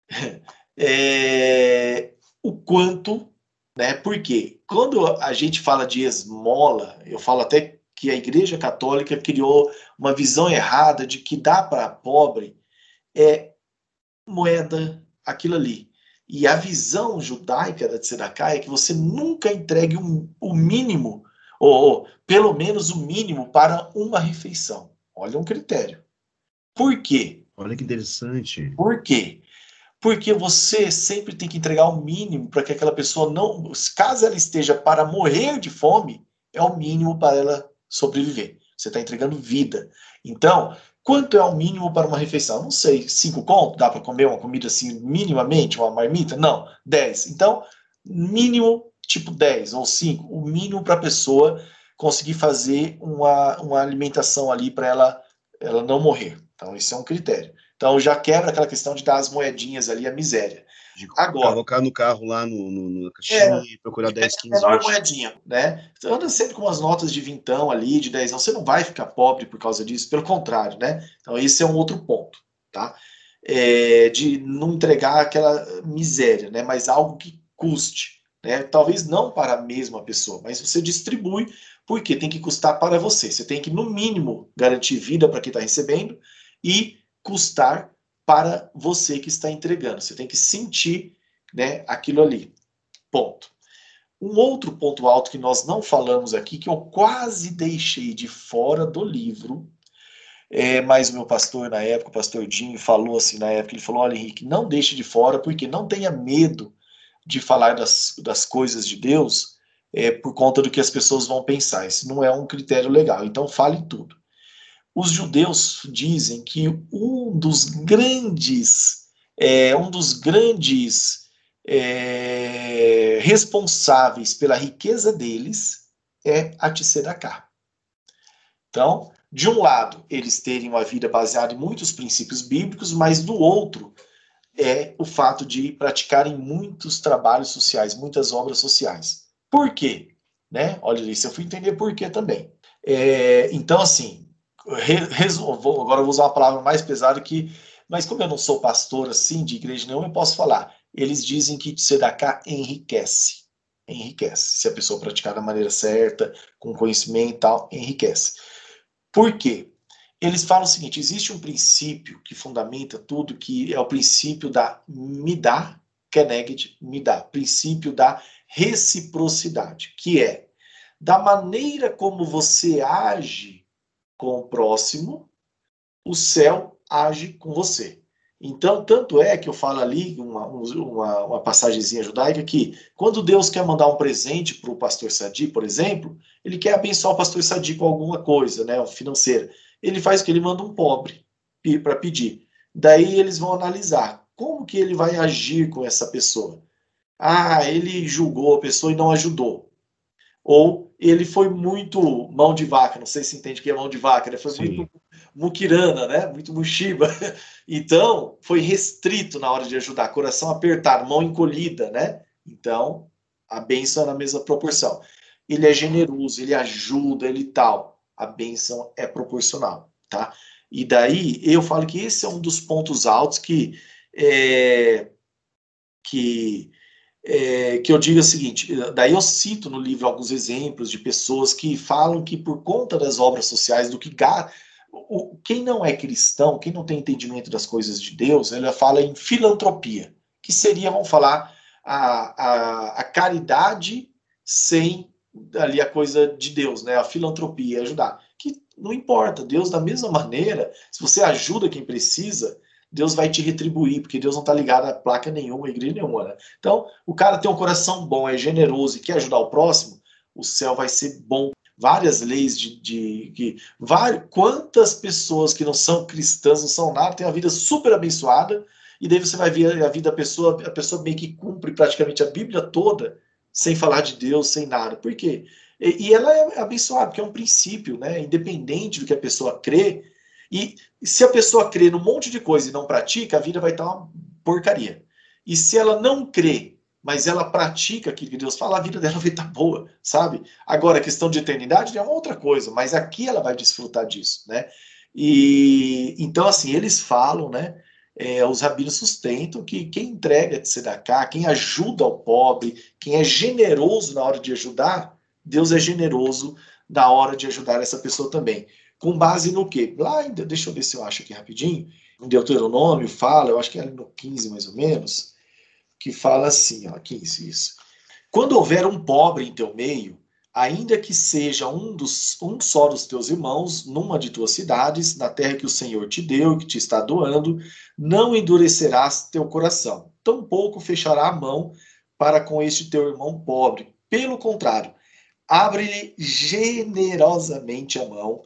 *laughs* É, o quanto, né? Porque quando a gente fala de esmola, eu falo até que a Igreja Católica criou uma visão errada de que dá para pobre é moeda, aquilo ali. E a visão judaica da Tzedakah é que você nunca entregue um, o mínimo, ou, ou pelo menos o mínimo, para uma refeição. Olha um critério. Por quê? Olha que interessante. Por quê? Porque você sempre tem que entregar o mínimo para que aquela pessoa não, caso ela esteja para morrer de fome, é o mínimo para ela sobreviver. Você está entregando vida. Então, Quanto é o mínimo para uma refeição? Não sei, cinco conto? Dá para comer uma comida assim, minimamente, uma marmita? Não, dez. Então, mínimo, tipo dez ou cinco, o mínimo para a pessoa conseguir fazer uma, uma alimentação ali para ela, ela não morrer. Então, esse é um critério. Então, já quebra aquela questão de dar as moedinhas ali, a miséria. De Agora, colocar no carro lá no, no, na caixinha é, e procurar 10, 15 é menor moedinha, né? Você anda sempre com umas notas de vintão ali, de 10 você não vai ficar pobre por causa disso, pelo contrário, né? Então esse é um outro ponto, tá? É, de não entregar aquela miséria, né? Mas algo que custe, né? Talvez não para a mesma pessoa, mas você distribui, porque tem que custar para você. Você tem que, no mínimo, garantir vida para quem está recebendo e custar para você que está entregando. Você tem que sentir né, aquilo ali. Ponto. Um outro ponto alto que nós não falamos aqui, que eu quase deixei de fora do livro, é, mas o meu pastor na época, o pastor Dinho, falou assim na época, ele falou, olha Henrique, não deixe de fora, porque não tenha medo de falar das, das coisas de Deus é, por conta do que as pessoas vão pensar. Isso não é um critério legal. Então fale tudo. Os judeus dizem que um dos grandes, é, um dos grandes é, responsáveis pela riqueza deles é a Tsedaká. Então, de um lado, eles terem uma vida baseada em muitos princípios bíblicos, mas do outro é o fato de praticarem muitos trabalhos sociais, muitas obras sociais. Por quê? Né? Olha isso, eu fui entender por quê também. É, então, assim, vou, agora eu vou usar uma palavra mais pesada que, mas como eu não sou pastor assim de igreja nenhuma, eu posso falar. Eles dizem que Tzedakah enriquece. Enriquece. Se a pessoa praticar da maneira certa, com conhecimento e tal, enriquece. Por quê? Eles falam o seguinte: existe um princípio que fundamenta tudo, que é o princípio da midá, keneged midá, princípio da reciprocidade, que é da maneira como você age com o próximo, o céu age com você. Então, tanto é que eu falo ali, uma, uma, uma passagemzinha judaica, que quando Deus quer mandar um presente para o pastor Sadi, por exemplo, ele quer abençoar o pastor Sadi com alguma coisa, né, financeira. Ele faz o que? Ele manda um pobre para pedir. Daí eles vão analisar como que ele vai agir com essa pessoa. Ah, ele julgou a pessoa e não ajudou ou ele foi muito mão de vaca, não sei se entende o que é mão de vaca, ele foi Sim. muito muquirana, né? muito mushiba. *laughs* Então, foi restrito na hora de ajudar, coração apertado, mão encolhida, né? Então, a bênção é na mesma proporção. Ele é generoso, ele ajuda, ele tal. A bênção é proporcional, tá? E daí, eu falo que esse é um dos pontos altos que é, que é, que eu digo o seguinte: daí eu cito no livro alguns exemplos de pessoas que falam que por conta das obras sociais, do que o, quem não é cristão, quem não tem entendimento das coisas de Deus, ela fala em filantropia, que seria, vamos falar, a, a, a caridade sem ali a coisa de Deus, né? A filantropia, ajudar. Que não importa, Deus da mesma maneira, se você ajuda quem precisa, Deus vai te retribuir, porque Deus não está ligado a placa nenhuma, a igreja nenhuma. Né? Então, o cara tem um coração bom, é generoso e quer ajudar o próximo, o céu vai ser bom. Várias leis de. de que, várias, quantas pessoas que não são cristãs, não são nada, têm a vida super abençoada, e daí você vai ver a vida da pessoa, a pessoa meio que cumpre praticamente a Bíblia toda, sem falar de Deus, sem nada. Por quê? E, e ela é abençoada, porque é um princípio, né? Independente do que a pessoa crê, e se a pessoa crê num monte de coisa e não pratica, a vida vai estar uma porcaria. E se ela não crê, mas ela pratica aquilo que Deus fala, a vida dela *laughs* vai estar boa, sabe? Agora, a questão de eternidade é uma outra coisa, mas aqui ela vai desfrutar disso, né? E então, assim, eles falam, né? É, os rabinos sustentam que quem entrega de tzedakah, quem ajuda o pobre, quem é generoso na hora de ajudar, Deus é generoso na hora de ajudar essa pessoa também. Com base no quê? Lá, deixa eu ver se eu acho aqui rapidinho. Em Deuteronômio fala, eu acho que é no 15 mais ou menos, que fala assim, ó, 15, isso. Quando houver um pobre em teu meio, ainda que seja um, dos, um só dos teus irmãos, numa de tuas cidades, na terra que o Senhor te deu que te está doando, não endurecerás teu coração, tampouco fechará a mão para com este teu irmão pobre. Pelo contrário, abre-lhe generosamente a mão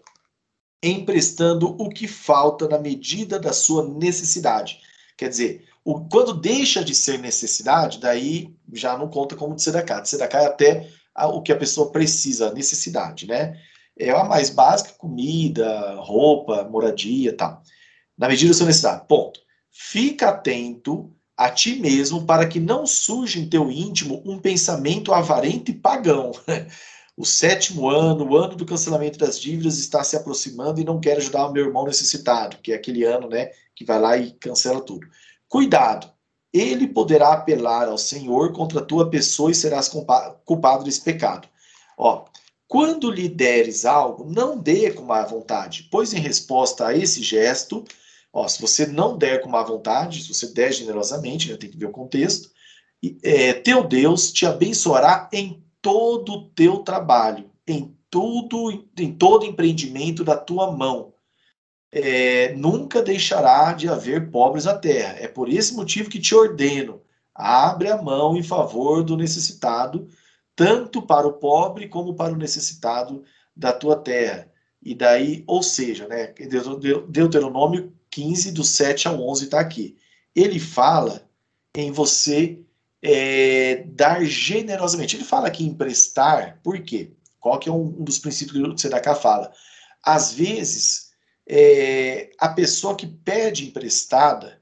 emprestando o que falta na medida da sua necessidade. Quer dizer, o, quando deixa de ser necessidade, daí já não conta como de tzedakah. Tzedakah é até o que a pessoa precisa, necessidade, né? É a mais básica, comida, roupa, moradia, tal. Na medida da sua necessidade, ponto. Fica atento a ti mesmo para que não surja em teu íntimo um pensamento avarento e pagão. *laughs* O sétimo ano, o ano do cancelamento das dívidas, está se aproximando e não quero ajudar o meu irmão necessitado, que é aquele ano, né, que vai lá e cancela tudo. Cuidado, ele poderá apelar ao Senhor contra a tua pessoa e serás culpado desse pecado. Ó, quando lhe deres algo, não dê com má vontade, pois em resposta a esse gesto, ó, se você não der com má vontade, se você der generosamente, né, tem que ver o contexto, é, teu Deus te abençoará em todo o teu trabalho, em tudo, em todo empreendimento da tua mão. É, nunca deixará de haver pobres na terra. É por esse motivo que te ordeno: abre a mão em favor do necessitado, tanto para o pobre como para o necessitado da tua terra. E daí, ou seja, né, Deuteronômio 15, do 7 ao 11 está aqui. Ele fala em você é, dar generosamente. Ele fala aqui emprestar, por quê? Qual que é um, um dos princípios que o Tzedakah fala? Às vezes, é, a pessoa que pede emprestada,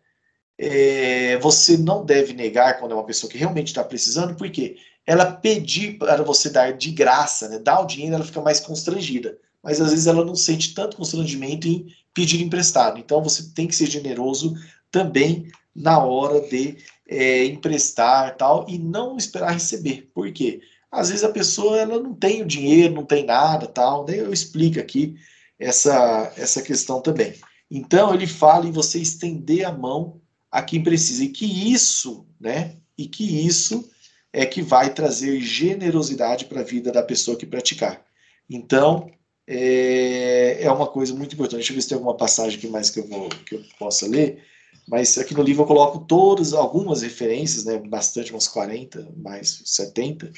é, você não deve negar quando é uma pessoa que realmente está precisando, porque ela pedir para você dar de graça, né, dar o dinheiro, ela fica mais constrangida. Mas às vezes ela não sente tanto constrangimento em pedir emprestado. Então você tem que ser generoso também na hora de é, emprestar tal e não esperar receber. Por quê? Às vezes a pessoa ela não tem o dinheiro, não tem nada tal. Daí eu explico aqui essa, essa questão também. Então ele fala em você estender a mão a quem precisa e que isso, né? E que isso é que vai trazer generosidade para a vida da pessoa que praticar. Então é, é uma coisa muito importante. Deixa eu ver se tem alguma passagem aqui mais que eu vou que eu possa ler. Mas aqui no livro eu coloco todas, algumas referências, né, bastante, umas 40, mais 70,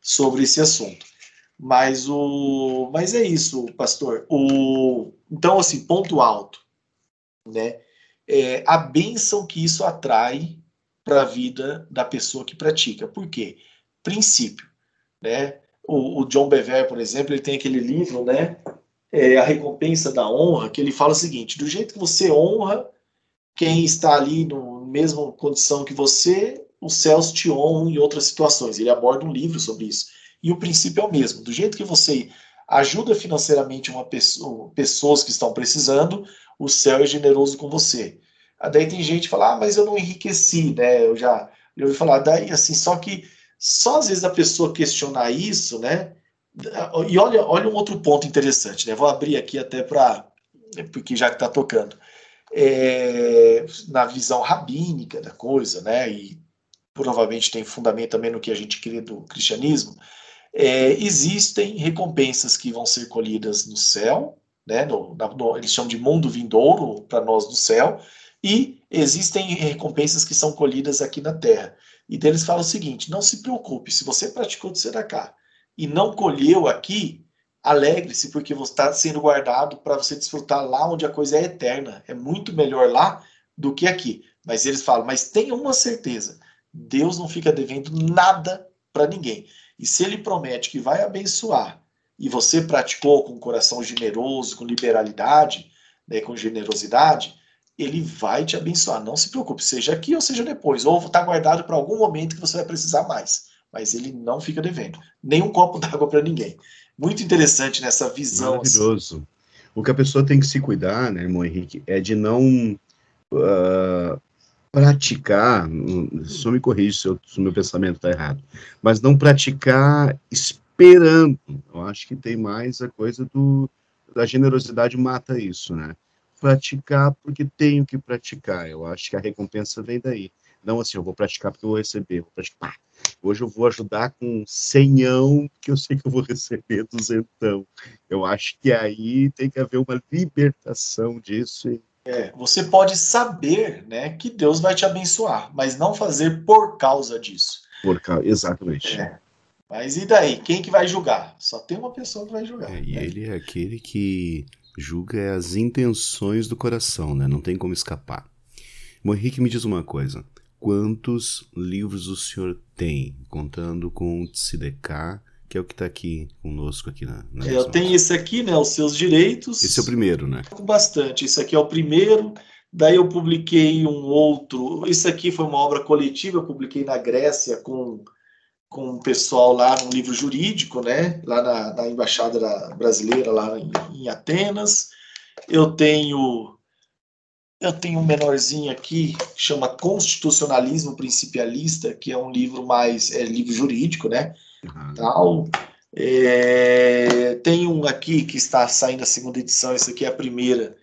sobre esse assunto. Mas, o, mas é isso, pastor. O, então, assim, ponto alto. Né, é a bênção que isso atrai para a vida da pessoa que pratica. Por quê? Princípio. Né? O, o John Bever, por exemplo, ele tem aquele livro, né, é, A Recompensa da Honra, que ele fala o seguinte: do jeito que você honra quem está ali no mesma condição que você, os céus te honram em outras situações. Ele aborda um livro sobre isso. E o princípio é o mesmo. Do jeito que você ajuda financeiramente uma pessoa, pessoas que estão precisando, o céu é generoso com você. Daí tem gente que fala, ah, mas eu não enriqueci, né? Eu já Eu ouvi falar, daí assim, só que só às vezes a pessoa questionar isso, né? E olha, olha um outro ponto interessante, né? Vou abrir aqui até para. Porque já que está tocando. É, na visão rabínica da coisa, né? E provavelmente tem fundamento também no que a gente crê do cristianismo. É, existem recompensas que vão ser colhidas no céu, né? No, no, eles chamam de mundo vindouro para nós do céu, e existem recompensas que são colhidas aqui na terra. E deles fala o seguinte: não se preocupe, se você praticou de cá e não colheu aqui, alegre-se, porque você está sendo guardado para você desfrutar lá onde a coisa é eterna. É muito melhor lá do que aqui. Mas eles falam, mas tenha uma certeza: Deus não fica devendo nada para ninguém. E se ele promete que vai abençoar e você praticou com um coração generoso, com liberalidade, né, com generosidade, ele vai te abençoar. Não se preocupe, seja aqui ou seja depois, ou está guardado para algum momento que você vai precisar mais. Mas ele não fica devendo nem um copo *laughs* d'água para ninguém. Muito interessante nessa visão. Assim. Maravilhoso. Assim. O que a pessoa tem que se cuidar, né, irmão Henrique, é de não uh, praticar. Só me corrija se, se o meu pensamento está errado, mas não praticar esperando. Eu acho que tem mais a coisa do da generosidade mata isso, né? praticar porque tenho que praticar. Eu acho que a recompensa vem daí. Não assim, eu vou praticar porque eu vou receber. Vou praticar. Hoje eu vou ajudar com senhão, que eu sei que eu vou *laughs* receber duzentão. Eu acho que aí tem que haver uma libertação disso. E... É, você pode saber né, que Deus vai te abençoar, mas não fazer por causa disso. Por causa, exatamente. É. Mas e daí? Quem que vai julgar? Só tem uma pessoa que vai julgar. É, e né? ele é aquele que julga as intenções do coração, né? Não tem como escapar. Bom, Henrique, me diz uma coisa. Quantos livros o senhor tem, contando com o Tzedekah, que é o que está aqui conosco aqui na, na é, Eu tenho esse aqui, né? Os seus direitos. Esse é o primeiro, né? Bastante. Esse aqui é o primeiro. Daí eu publiquei um outro. Isso aqui foi uma obra coletiva, eu publiquei na Grécia com com o pessoal lá no livro jurídico, né? Lá na, na embaixada brasileira lá em, em, Atenas. Eu tenho eu tenho um menorzinho aqui que chama Constitucionalismo Principialista, que é um livro mais é livro jurídico, né? Tal. É, tem um aqui que está saindo a segunda edição, esse aqui é a primeira,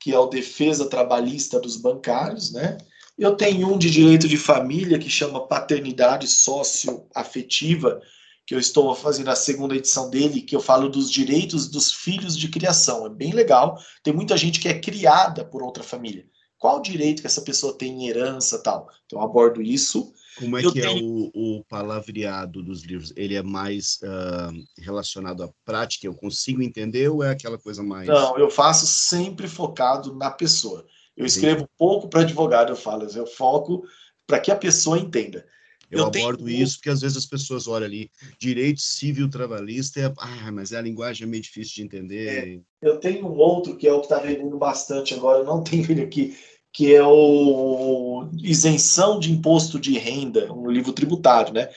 que é o Defesa Trabalhista dos Bancários, né? Eu tenho um de direito de família que chama Paternidade Socioafetiva, que eu estou fazendo a segunda edição dele, que eu falo dos direitos dos filhos de criação. É bem legal. Tem muita gente que é criada por outra família. Qual o direito que essa pessoa tem em herança tal? Então, eu abordo isso. Como é eu que é tenho... é o, o, palavreado dos livros? Ele é mais uh, relacionado à prática? Eu consigo entender ou é aquela coisa mais. Não, eu faço sempre focado na pessoa. Eu escrevo Entendi. pouco para advogado, eu falo, eu foco para que a pessoa entenda. Eu, eu abordo tenho... isso porque às vezes as pessoas olham ali, direito civil trabalhista, é, ah, mas a linguagem é meio difícil de entender. É, eu tenho um outro que é o que está vendendo bastante agora, eu não *laughs* tenho ele aqui, que é o Isenção de Imposto de Renda, um livro tributário, né?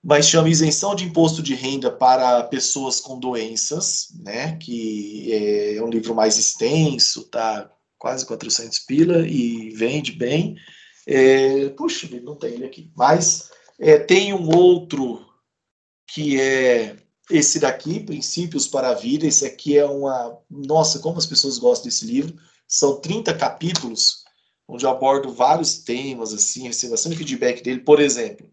Mas chama Isenção de Imposto de Renda para Pessoas com Doenças, né? Que é um livro mais extenso, tá? quase 400 pila e vende bem. É, puxa, não tem ele aqui. Mas é, tem um outro que é esse daqui, Princípios para a Vida. Esse aqui é uma. Nossa, como as pessoas gostam desse livro. São 30 capítulos, onde eu abordo vários temas, assim, recebo bastante feedback dele. Por exemplo,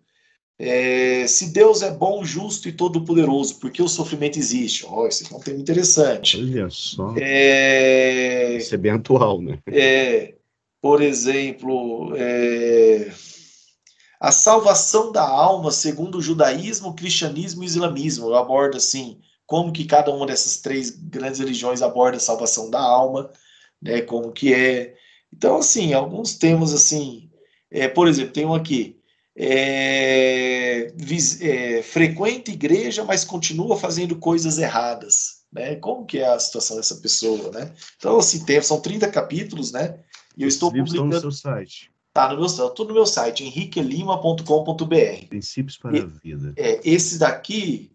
é, se Deus é bom, justo e todo-poderoso, por que o sofrimento existe? Oh, esse é um tema interessante. Olha só. É, Isso é bem atual, né? É, por exemplo, é, a salvação da alma segundo o judaísmo, o cristianismo e o islamismo. Eu abordo assim, como que cada uma dessas três grandes religiões aborda a salvação da alma, né? Como que é. Então, assim, alguns temas assim. É, por exemplo, tem um aqui é, é, frequenta igreja, mas continua fazendo coisas erradas. Né? Como que é a situação dessa pessoa, né? Então, assim, tem, são 30 capítulos, né? E eu estou publicando... no seu site. Tá no meu, tudo no meu site, henriquelima.com.br. Princípios para e, a vida. É, esse daqui,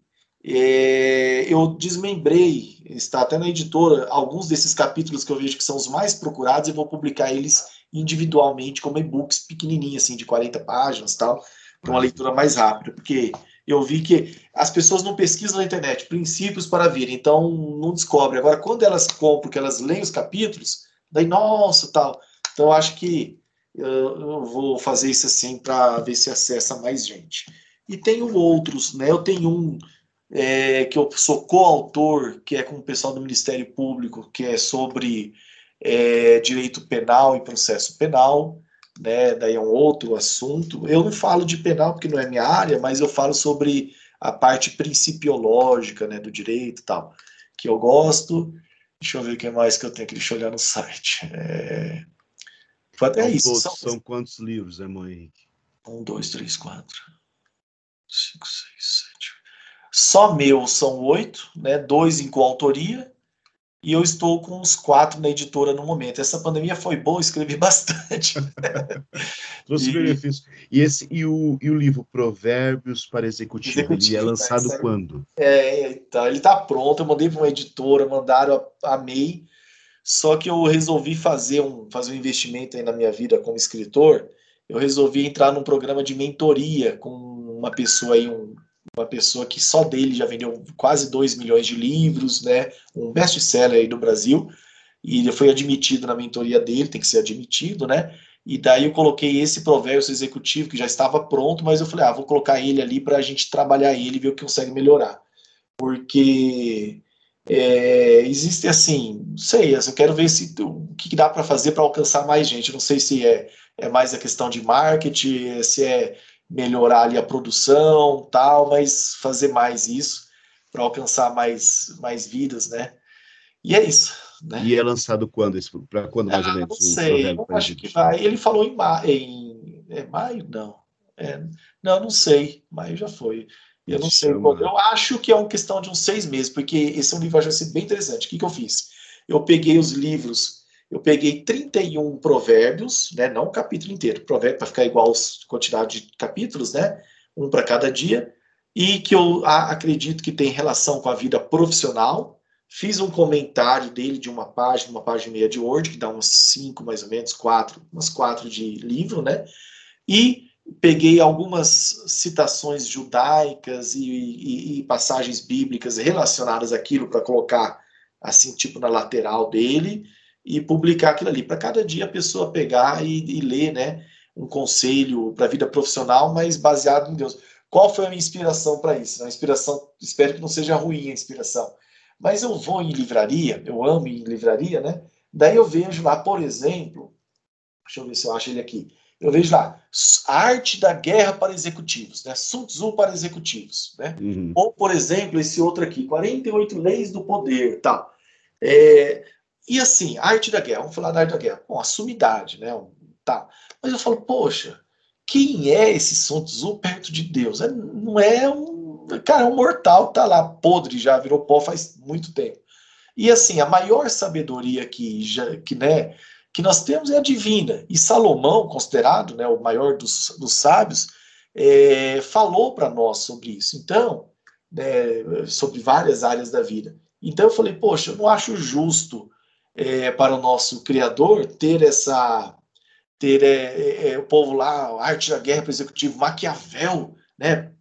é, eu desmembrei, está até na editora, alguns desses capítulos que eu vejo que são os mais procurados, e vou publicar eles individualmente como e-books pequenininhos, assim, de 40 páginas tal, para uma leitura mais rápida, porque eu vi que as pessoas não pesquisam na internet princípios para vir, então não descobre. Agora, quando elas compram, que elas leem os capítulos, daí, nossa, tal. Então, eu acho que eu vou fazer isso assim para ver se acessa mais gente. E tenho outros, né? Eu tenho um é, que eu sou coautor, que é com o pessoal do Ministério Público, que é sobre é, direito penal e processo penal, né? Daí é um outro assunto. Eu não falo de penal porque não é minha área, mas eu falo sobre a parte principiológica, né, do direito e tal, que eu gosto. Deixa eu ver o que mais que eu tenho que deixa eu olhar no site. É... É isso. São... são quantos livros, é, Henrique? Um, dois, três, quatro, cinco, seis, sete. Só meu são oito, né? Dois em coautoria e eu estou com uns quatro na editora no momento. Essa pandemia foi boa, escrevi *laughs* bastante. *laughs* Trouxe e... benefícios. E, esse, e, o, e o livro Provérbios para Executivo, Executivo ele é lançado tá, quando? É, então, ele está pronto, eu mandei para uma editora, mandaram, amei. Só que eu resolvi fazer um, fazer um investimento aí na minha vida como escritor. Eu resolvi entrar num programa de mentoria com uma pessoa aí, um uma pessoa que só dele já vendeu quase 2 milhões de livros, né? Um best-seller aí do Brasil. E ele foi admitido na mentoria dele, tem que ser admitido, né? E daí eu coloquei esse provérbio executivo que já estava pronto, mas eu falei, ah, vou colocar ele ali para a gente trabalhar ele e ver o que consegue melhorar. Porque é, existe assim, não sei, eu quero ver se, o que dá para fazer para alcançar mais gente. não sei se é, é mais a questão de marketing, se é melhorar ali a produção, tal, mas fazer mais isso para alcançar mais, mais vidas, né? E é isso. Né? E é lançado quando? Para quando mais ah, ou menos? Não sei, eu acho que vai. Ele falou em, ma em é maio, não. É, não, não sei. Maio já foi. Eu não sei quando. Eu acho que é uma questão de uns seis meses, porque esse é um livro vai bem interessante. O que, que eu fiz? Eu peguei os livros eu peguei 31 provérbios, né, não o capítulo inteiro, provérbio para ficar igual a quantidade de capítulos, né, um para cada dia, e que eu acredito que tem relação com a vida profissional. Fiz um comentário dele de uma página, uma página e meia de Word, que dá uns cinco, mais ou menos, quatro, umas quatro de livro, né? E peguei algumas citações judaicas e, e, e passagens bíblicas relacionadas àquilo para colocar assim, tipo na lateral dele e publicar aquilo ali, para cada dia a pessoa pegar e, e ler, né, um conselho para a vida profissional, mas baseado em Deus. Qual foi a minha inspiração para isso? A inspiração, espero que não seja ruim a inspiração, mas eu vou em livraria, eu amo em livraria, né? Daí eu vejo lá, por exemplo, deixa eu ver se eu acho ele aqui. Eu vejo lá, arte da guerra para executivos, né? Sun Tzu para executivos, né? Uhum. Ou, por exemplo, esse outro aqui, 48 leis do poder, tal. É, e assim, arte da guerra, vamos falar da arte da guerra. Bom, a sumidade, né? Tá. Mas eu falo, poxa, quem é esse Sun perto de Deus? É, não é um. Cara, é um mortal que tá lá, podre, já virou pó faz muito tempo. E assim, a maior sabedoria que, já, que, né, que nós temos é a divina. E Salomão, considerado né, o maior dos, dos sábios, é, falou para nós sobre isso. Então, né, sobre várias áreas da vida. Então eu falei, poxa, eu não acho justo é, para o nosso Criador ter essa ter é, é, é, o povo lá, arte da guerra para o executivo, Maquiavel, né?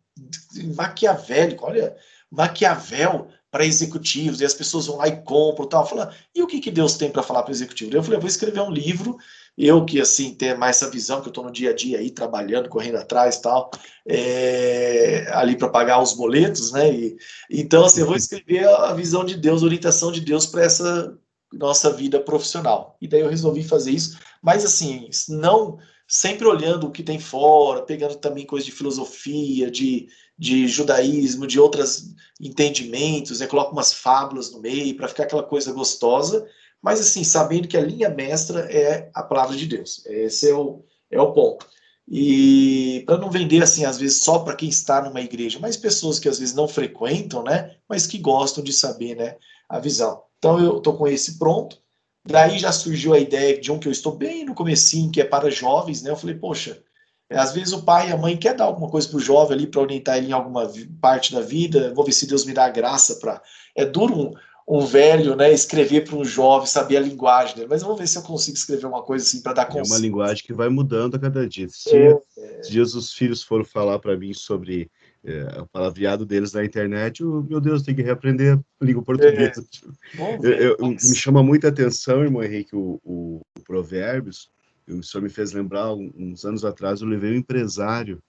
Maquiavélico, olha, Maquiavel para executivos, e as pessoas vão lá e compram tal. Fala, e o que, que Deus tem para falar para o executivo? Eu falei, eu vou escrever um livro, eu que assim tenho mais essa visão, que eu estou no dia a dia aí, trabalhando, correndo atrás tal, é, ali para pagar os boletos, né? E, então, assim, eu vou escrever a visão de Deus, a orientação de Deus para essa nossa vida profissional. E daí eu resolvi fazer isso, mas assim, não sempre olhando o que tem fora, pegando também coisas de filosofia, de, de judaísmo, de outros entendimentos, né? coloco umas fábulas no meio para ficar aquela coisa gostosa, mas assim, sabendo que a linha mestra é a palavra de Deus. Esse é o, é o ponto. E para não vender assim, às vezes só para quem está numa igreja, mas pessoas que às vezes não frequentam, né, mas que gostam de saber, né, a visão. Então eu estou com esse pronto. Daí já surgiu a ideia de um que eu estou bem no comecinho, que é para jovens, né? Eu falei, poxa, às vezes o pai e a mãe quer dar alguma coisa para o jovem ali para orientar ele em alguma parte da vida. Vou ver se Deus me dá a graça para. É duro um, um velho, né, escrever para um jovem, saber a linguagem dele. Mas eu vou ver se eu consigo escrever uma coisa assim para dar conselho. É uma linguagem que vai mudando a cada dia. Se é, é. dias os filhos foram falar para mim sobre é, o palavreado deles na internet, eu, meu Deus, tem que reaprender língua portuguesa. É. *laughs* Eu, eu, me chama muita atenção, irmão Henrique, o, o, o Provérbios. O senhor me fez lembrar, uns anos atrás, eu levei um empresário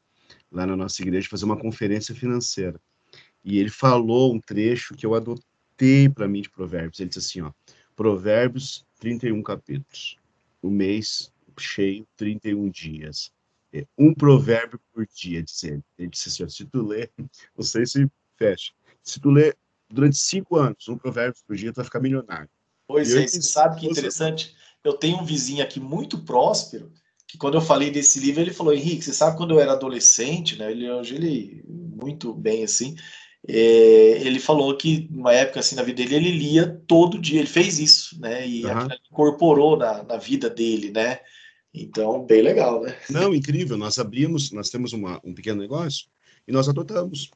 lá na nossa igreja fazer uma conferência financeira. E ele falou um trecho que eu adotei para mim de Provérbios. Ele disse assim, ó, Provérbios, 31 capítulos. O mês cheio, 31 dias. Um provérbio por dia, disse ele. Ele disse assim, se tu ler, não sei se fecha, se tu ler durante cinco anos, um provérbio por dia, tu vai ficar milionário. Pois é, você sabe que interessante? Eu tenho um vizinho aqui muito próspero, que quando eu falei desse livro, ele falou, Henrique, você sabe quando eu era adolescente, né? Ele hoje ele muito bem assim é, ele falou que numa época assim na vida dele ele lia todo dia, ele fez isso, né? E uhum. incorporou na, na vida dele, né? Então, bem legal, né? Não, incrível. Nós abrimos, nós temos uma, um pequeno negócio e nós adotamos.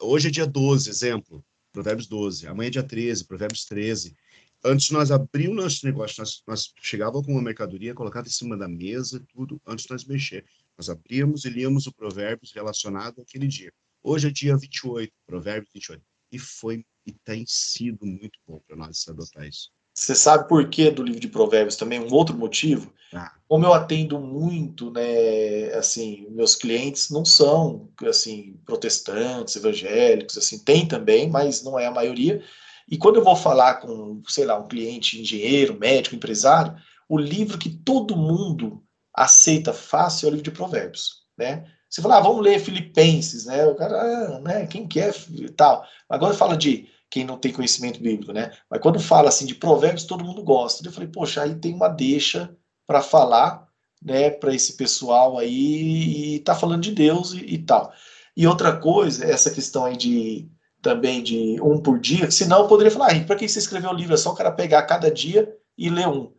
Hoje é dia 12, exemplo, Provérbios 12. Amanhã é dia 13, Provérbios 13. Antes nós abrimos nosso negócio, nós, nós chegávamos com uma mercadoria colocada em cima da mesa, tudo, antes de nós mexer. Nós abríamos e líamos o Provérbios relacionado àquele dia. Hoje é dia 28, Provérbios 28. E foi e tem sido muito bom para nós adotar isso. Você sabe por que do livro de Provérbios também? Um outro motivo? Ah. Como eu atendo muito, né, assim, meus clientes não são, assim, protestantes, evangélicos, assim, tem também, mas não é a maioria. E quando eu vou falar com, sei lá, um cliente engenheiro, médico, empresário, o livro que todo mundo aceita fácil é o livro de Provérbios, né? Você fala, ah, vamos ler Filipenses, né? O cara, ah, né? Quem quer e tal. Agora fala de quem não tem conhecimento bíblico, né? Mas quando fala assim de provérbios, todo mundo gosta. Eu falei, poxa, aí tem uma deixa para falar, né, para esse pessoal aí e tá falando de Deus e, e, tal. E outra coisa, essa questão aí de também de um por dia, senão eu poderia falar, ah, para que você escreveu o livro? É só o cara pegar cada dia e ler um.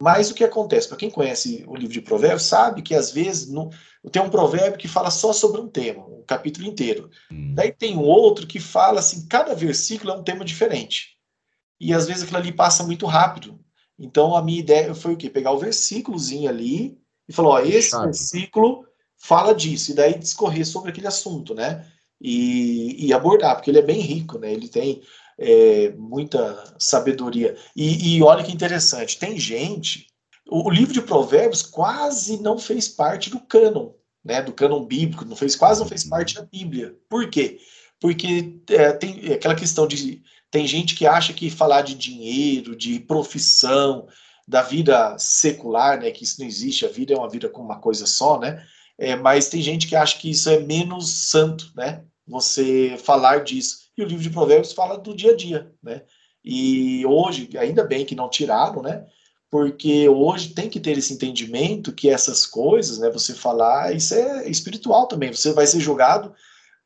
Mas o que acontece? Para quem conhece o livro de Provérbios, sabe que às vezes no, tem um provérbio que fala só sobre um tema, um capítulo inteiro. Hum. Daí tem um outro que fala assim, cada versículo é um tema diferente. E às vezes aquilo ali passa muito rápido. Então a minha ideia foi o quê? Pegar o versículozinho ali e falar, ó, esse Sabe. versículo fala disso, e daí discorrer sobre aquele assunto, né? E, e abordar, porque ele é bem rico, né? Ele tem é, muita sabedoria. E, e olha que interessante, tem gente. O, o, livro de Provérbios quase não fez parte do cânon, né? Do cânon bíblico, não fez, quase não fez parte da Bíblia. Por quê? Porque é, tem aquela questão de. Tem gente que acha que falar de dinheiro, de profissão, da vida secular, né? Que isso não existe, a vida é uma vida com uma coisa só, né? É, mas tem gente que acha que isso é menos santo, né? Você falar disso. E o livro de Provérbios fala do dia a dia, né? E hoje, ainda bem que não tiraram, né? Porque hoje tem que ter esse entendimento que essas coisas, né? Você falar, isso é espiritual também. Você vai ser julgado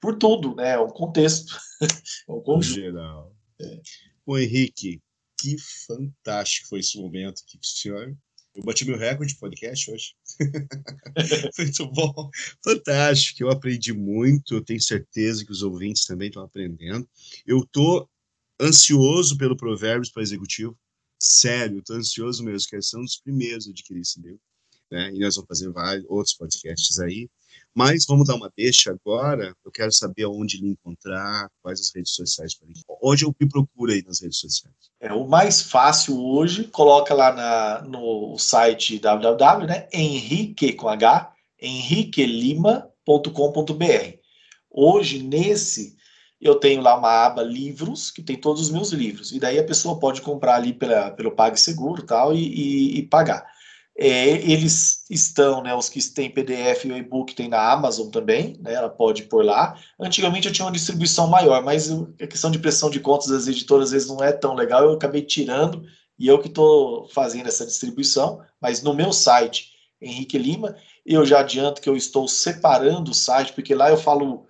por tudo, né? É um contexto. *laughs* é um conjunto. Geral. É. O Henrique, que fantástico foi esse momento que o senhor eu bati meu recorde de podcast hoje. *laughs* muito bom. Fantástico. Eu aprendi muito. Eu tenho certeza que os ouvintes também estão aprendendo. Eu estou ansioso pelo Provérbios para Executivo. Sério, estou ansioso mesmo, que são dos primeiros a adquirir esse livro. Né? E nós vamos fazer vários outros podcasts aí. Mas vamos dar uma deixa agora. Eu quero saber aonde lhe encontrar, quais as redes sociais para ele. Onde eu me procuro aí nas redes sociais? É o mais fácil hoje. Coloca lá na, no site www, né? Henrique com H, henriquelima.com.br. Hoje nesse eu tenho lá uma aba livros que tem todos os meus livros e daí a pessoa pode comprar ali pela, pelo PagSeguro tal e, e, e pagar. É, eles estão, né, os que têm PDF e e-book tem na Amazon também, né, ela pode pôr lá. Antigamente eu tinha uma distribuição maior, mas a questão de pressão de contas das editoras às vezes não é tão legal, eu acabei tirando e eu que estou fazendo essa distribuição. Mas no meu site, Henrique Lima, eu já adianto que eu estou separando o site, porque lá eu falo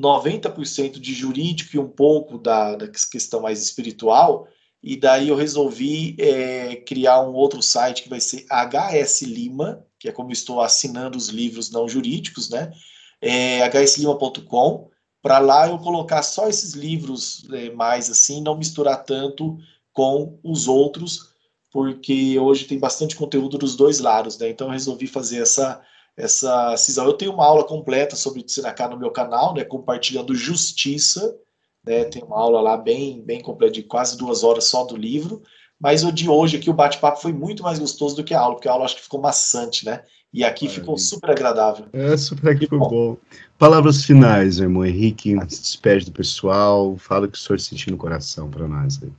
90% de jurídico e um pouco da, da questão mais espiritual, e daí eu resolvi é, criar um outro site que vai ser HS Lima, que é como estou assinando os livros não jurídicos, né? É, hslima.com, para lá eu colocar só esses livros é, mais assim, não misturar tanto com os outros, porque hoje tem bastante conteúdo dos dois lados, né? Então eu resolvi fazer essa essa cisão. Eu tenho uma aula completa sobre Tsinaká no meu canal, né? Compartilhando justiça, né? Tem uma aula lá bem bem completa de quase duas horas só do livro. Mas o de hoje aqui, o bate-papo foi muito mais gostoso do que a aula, porque a aula acho que ficou maçante, né? E aqui Maravilha. ficou super agradável. É, super aqui foi bom. bom. Palavras finais, irmão Henrique, se despede do pessoal, fala o que o senhor sentiu no coração para nós aí.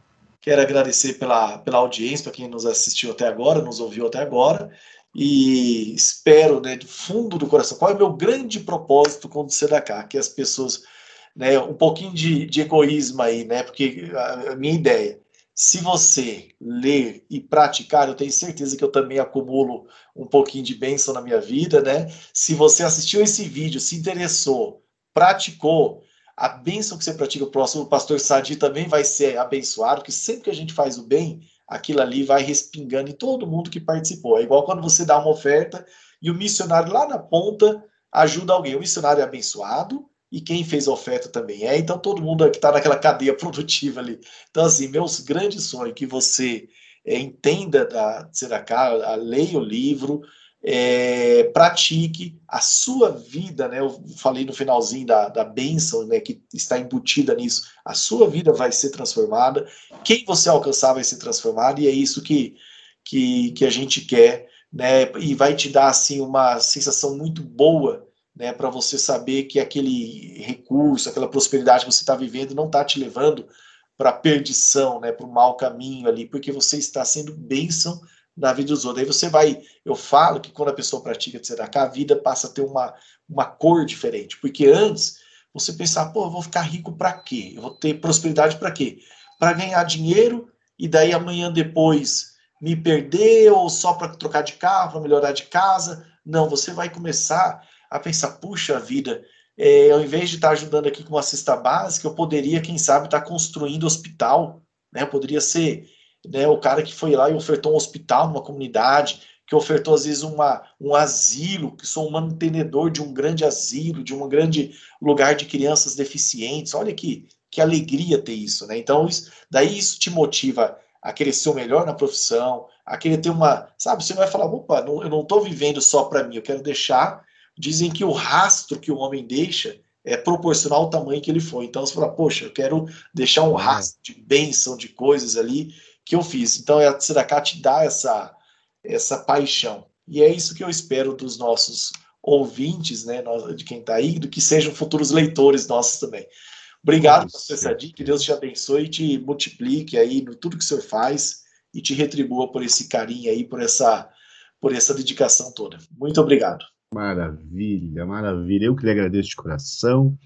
Quero agradecer pela, pela audiência, para quem nos assistiu até agora, nos ouviu até agora, e espero, né, do fundo do coração, qual é o meu grande propósito com o Sedacá? Que as pessoas, né, um pouquinho de, de egoísmo aí, né, porque a, a minha ideia se você ler e praticar, eu tenho certeza que eu também acumulo um pouquinho de bênção na minha vida, né? Se você assistiu esse vídeo, se interessou, praticou, a bênção que você pratica o próximo, o pastor Sadi também vai ser abençoado, porque sempre que a gente faz o bem, aquilo ali vai respingando em todo mundo que participou. É igual quando você dá uma oferta e o missionário lá na ponta ajuda alguém. O missionário é abençoado, e quem fez a oferta também é, então todo mundo que está naquela cadeia *laughs* produtiva ali. Então, assim, meus grandes sonhos que você é, entenda da Tzedakah, leia o livro, é, pratique a sua vida, né? Eu falei no finalzinho da, da bênção, né? Que está embutida nisso. A sua vida vai ser transformada. Quem você alcançar vai ser transformado, e é isso que, que, que a gente quer, né? E vai te dar, assim, uma sensação muito boa né, para você saber que aquele recurso, aquela prosperidade que você está vivendo não está te levando para perdição, né, para o mau caminho ali, porque você está sendo bênção na vida dos outros. Aí você vai, eu falo que quando a pessoa pratica tzedakah, a vida passa a ter uma, uma cor diferente, porque antes você pensava, pô, eu vou ficar rico para quê? Eu vou ter prosperidade para quê? Para ganhar dinheiro e daí amanhã depois me perder ou só para trocar de carro, para melhorar de casa. Não, você vai começar a pensar, puxa vida, é, ao invés de estar ajudando aqui com uma cesta básica, eu poderia, quem sabe, estar construindo hospital, né? Eu poderia ser né, o cara que foi lá e ofertou um hospital numa comunidade, que ofertou às vezes uma, um asilo, que sou um mantenedor de um grande asilo, de um grande lugar de crianças deficientes. Olha que, que alegria ter isso, né? Então, isso, daí isso te motiva a o melhor na profissão, a querer ter uma, sabe, você não vai falar, opa, não, eu não estou vivendo só para mim, eu quero deixar dizem que o rastro que o homem deixa é proporcional ao tamanho que ele foi. Então você fala, poxa, eu quero deixar um rastro de bênção, de coisas ali que eu fiz. Então a Tzedakah te dá essa, essa paixão. E é isso que eu espero dos nossos ouvintes, né, de quem está aí, do que sejam futuros leitores nossos também. Obrigado por essa dica, que Deus te abençoe e te multiplique aí no tudo que o senhor faz e te retribua por esse carinho aí, por essa, por essa dedicação toda. Muito obrigado. Maravilha, maravilha. Eu que lhe agradeço de coração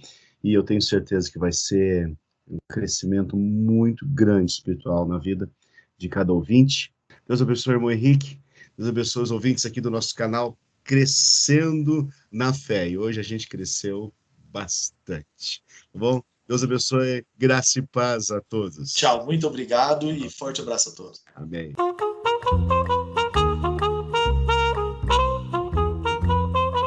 e eu tenho certeza que vai ser um crescimento muito grande espiritual na vida de cada ouvinte. Deus abençoe o irmão Henrique, Deus abençoe os ouvintes aqui do nosso canal Crescendo na Fé. E hoje a gente cresceu bastante. Tá bom? Deus abençoe, graça e paz a todos. Tchau, muito obrigado e forte abraço a todos. Amém.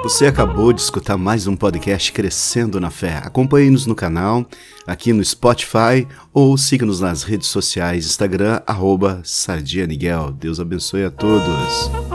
Você acabou de escutar mais um podcast Crescendo na Fé. Acompanhe-nos no canal, aqui no Spotify ou siga-nos nas redes sociais, Instagram, arroba Sardia. Deus abençoe a todos.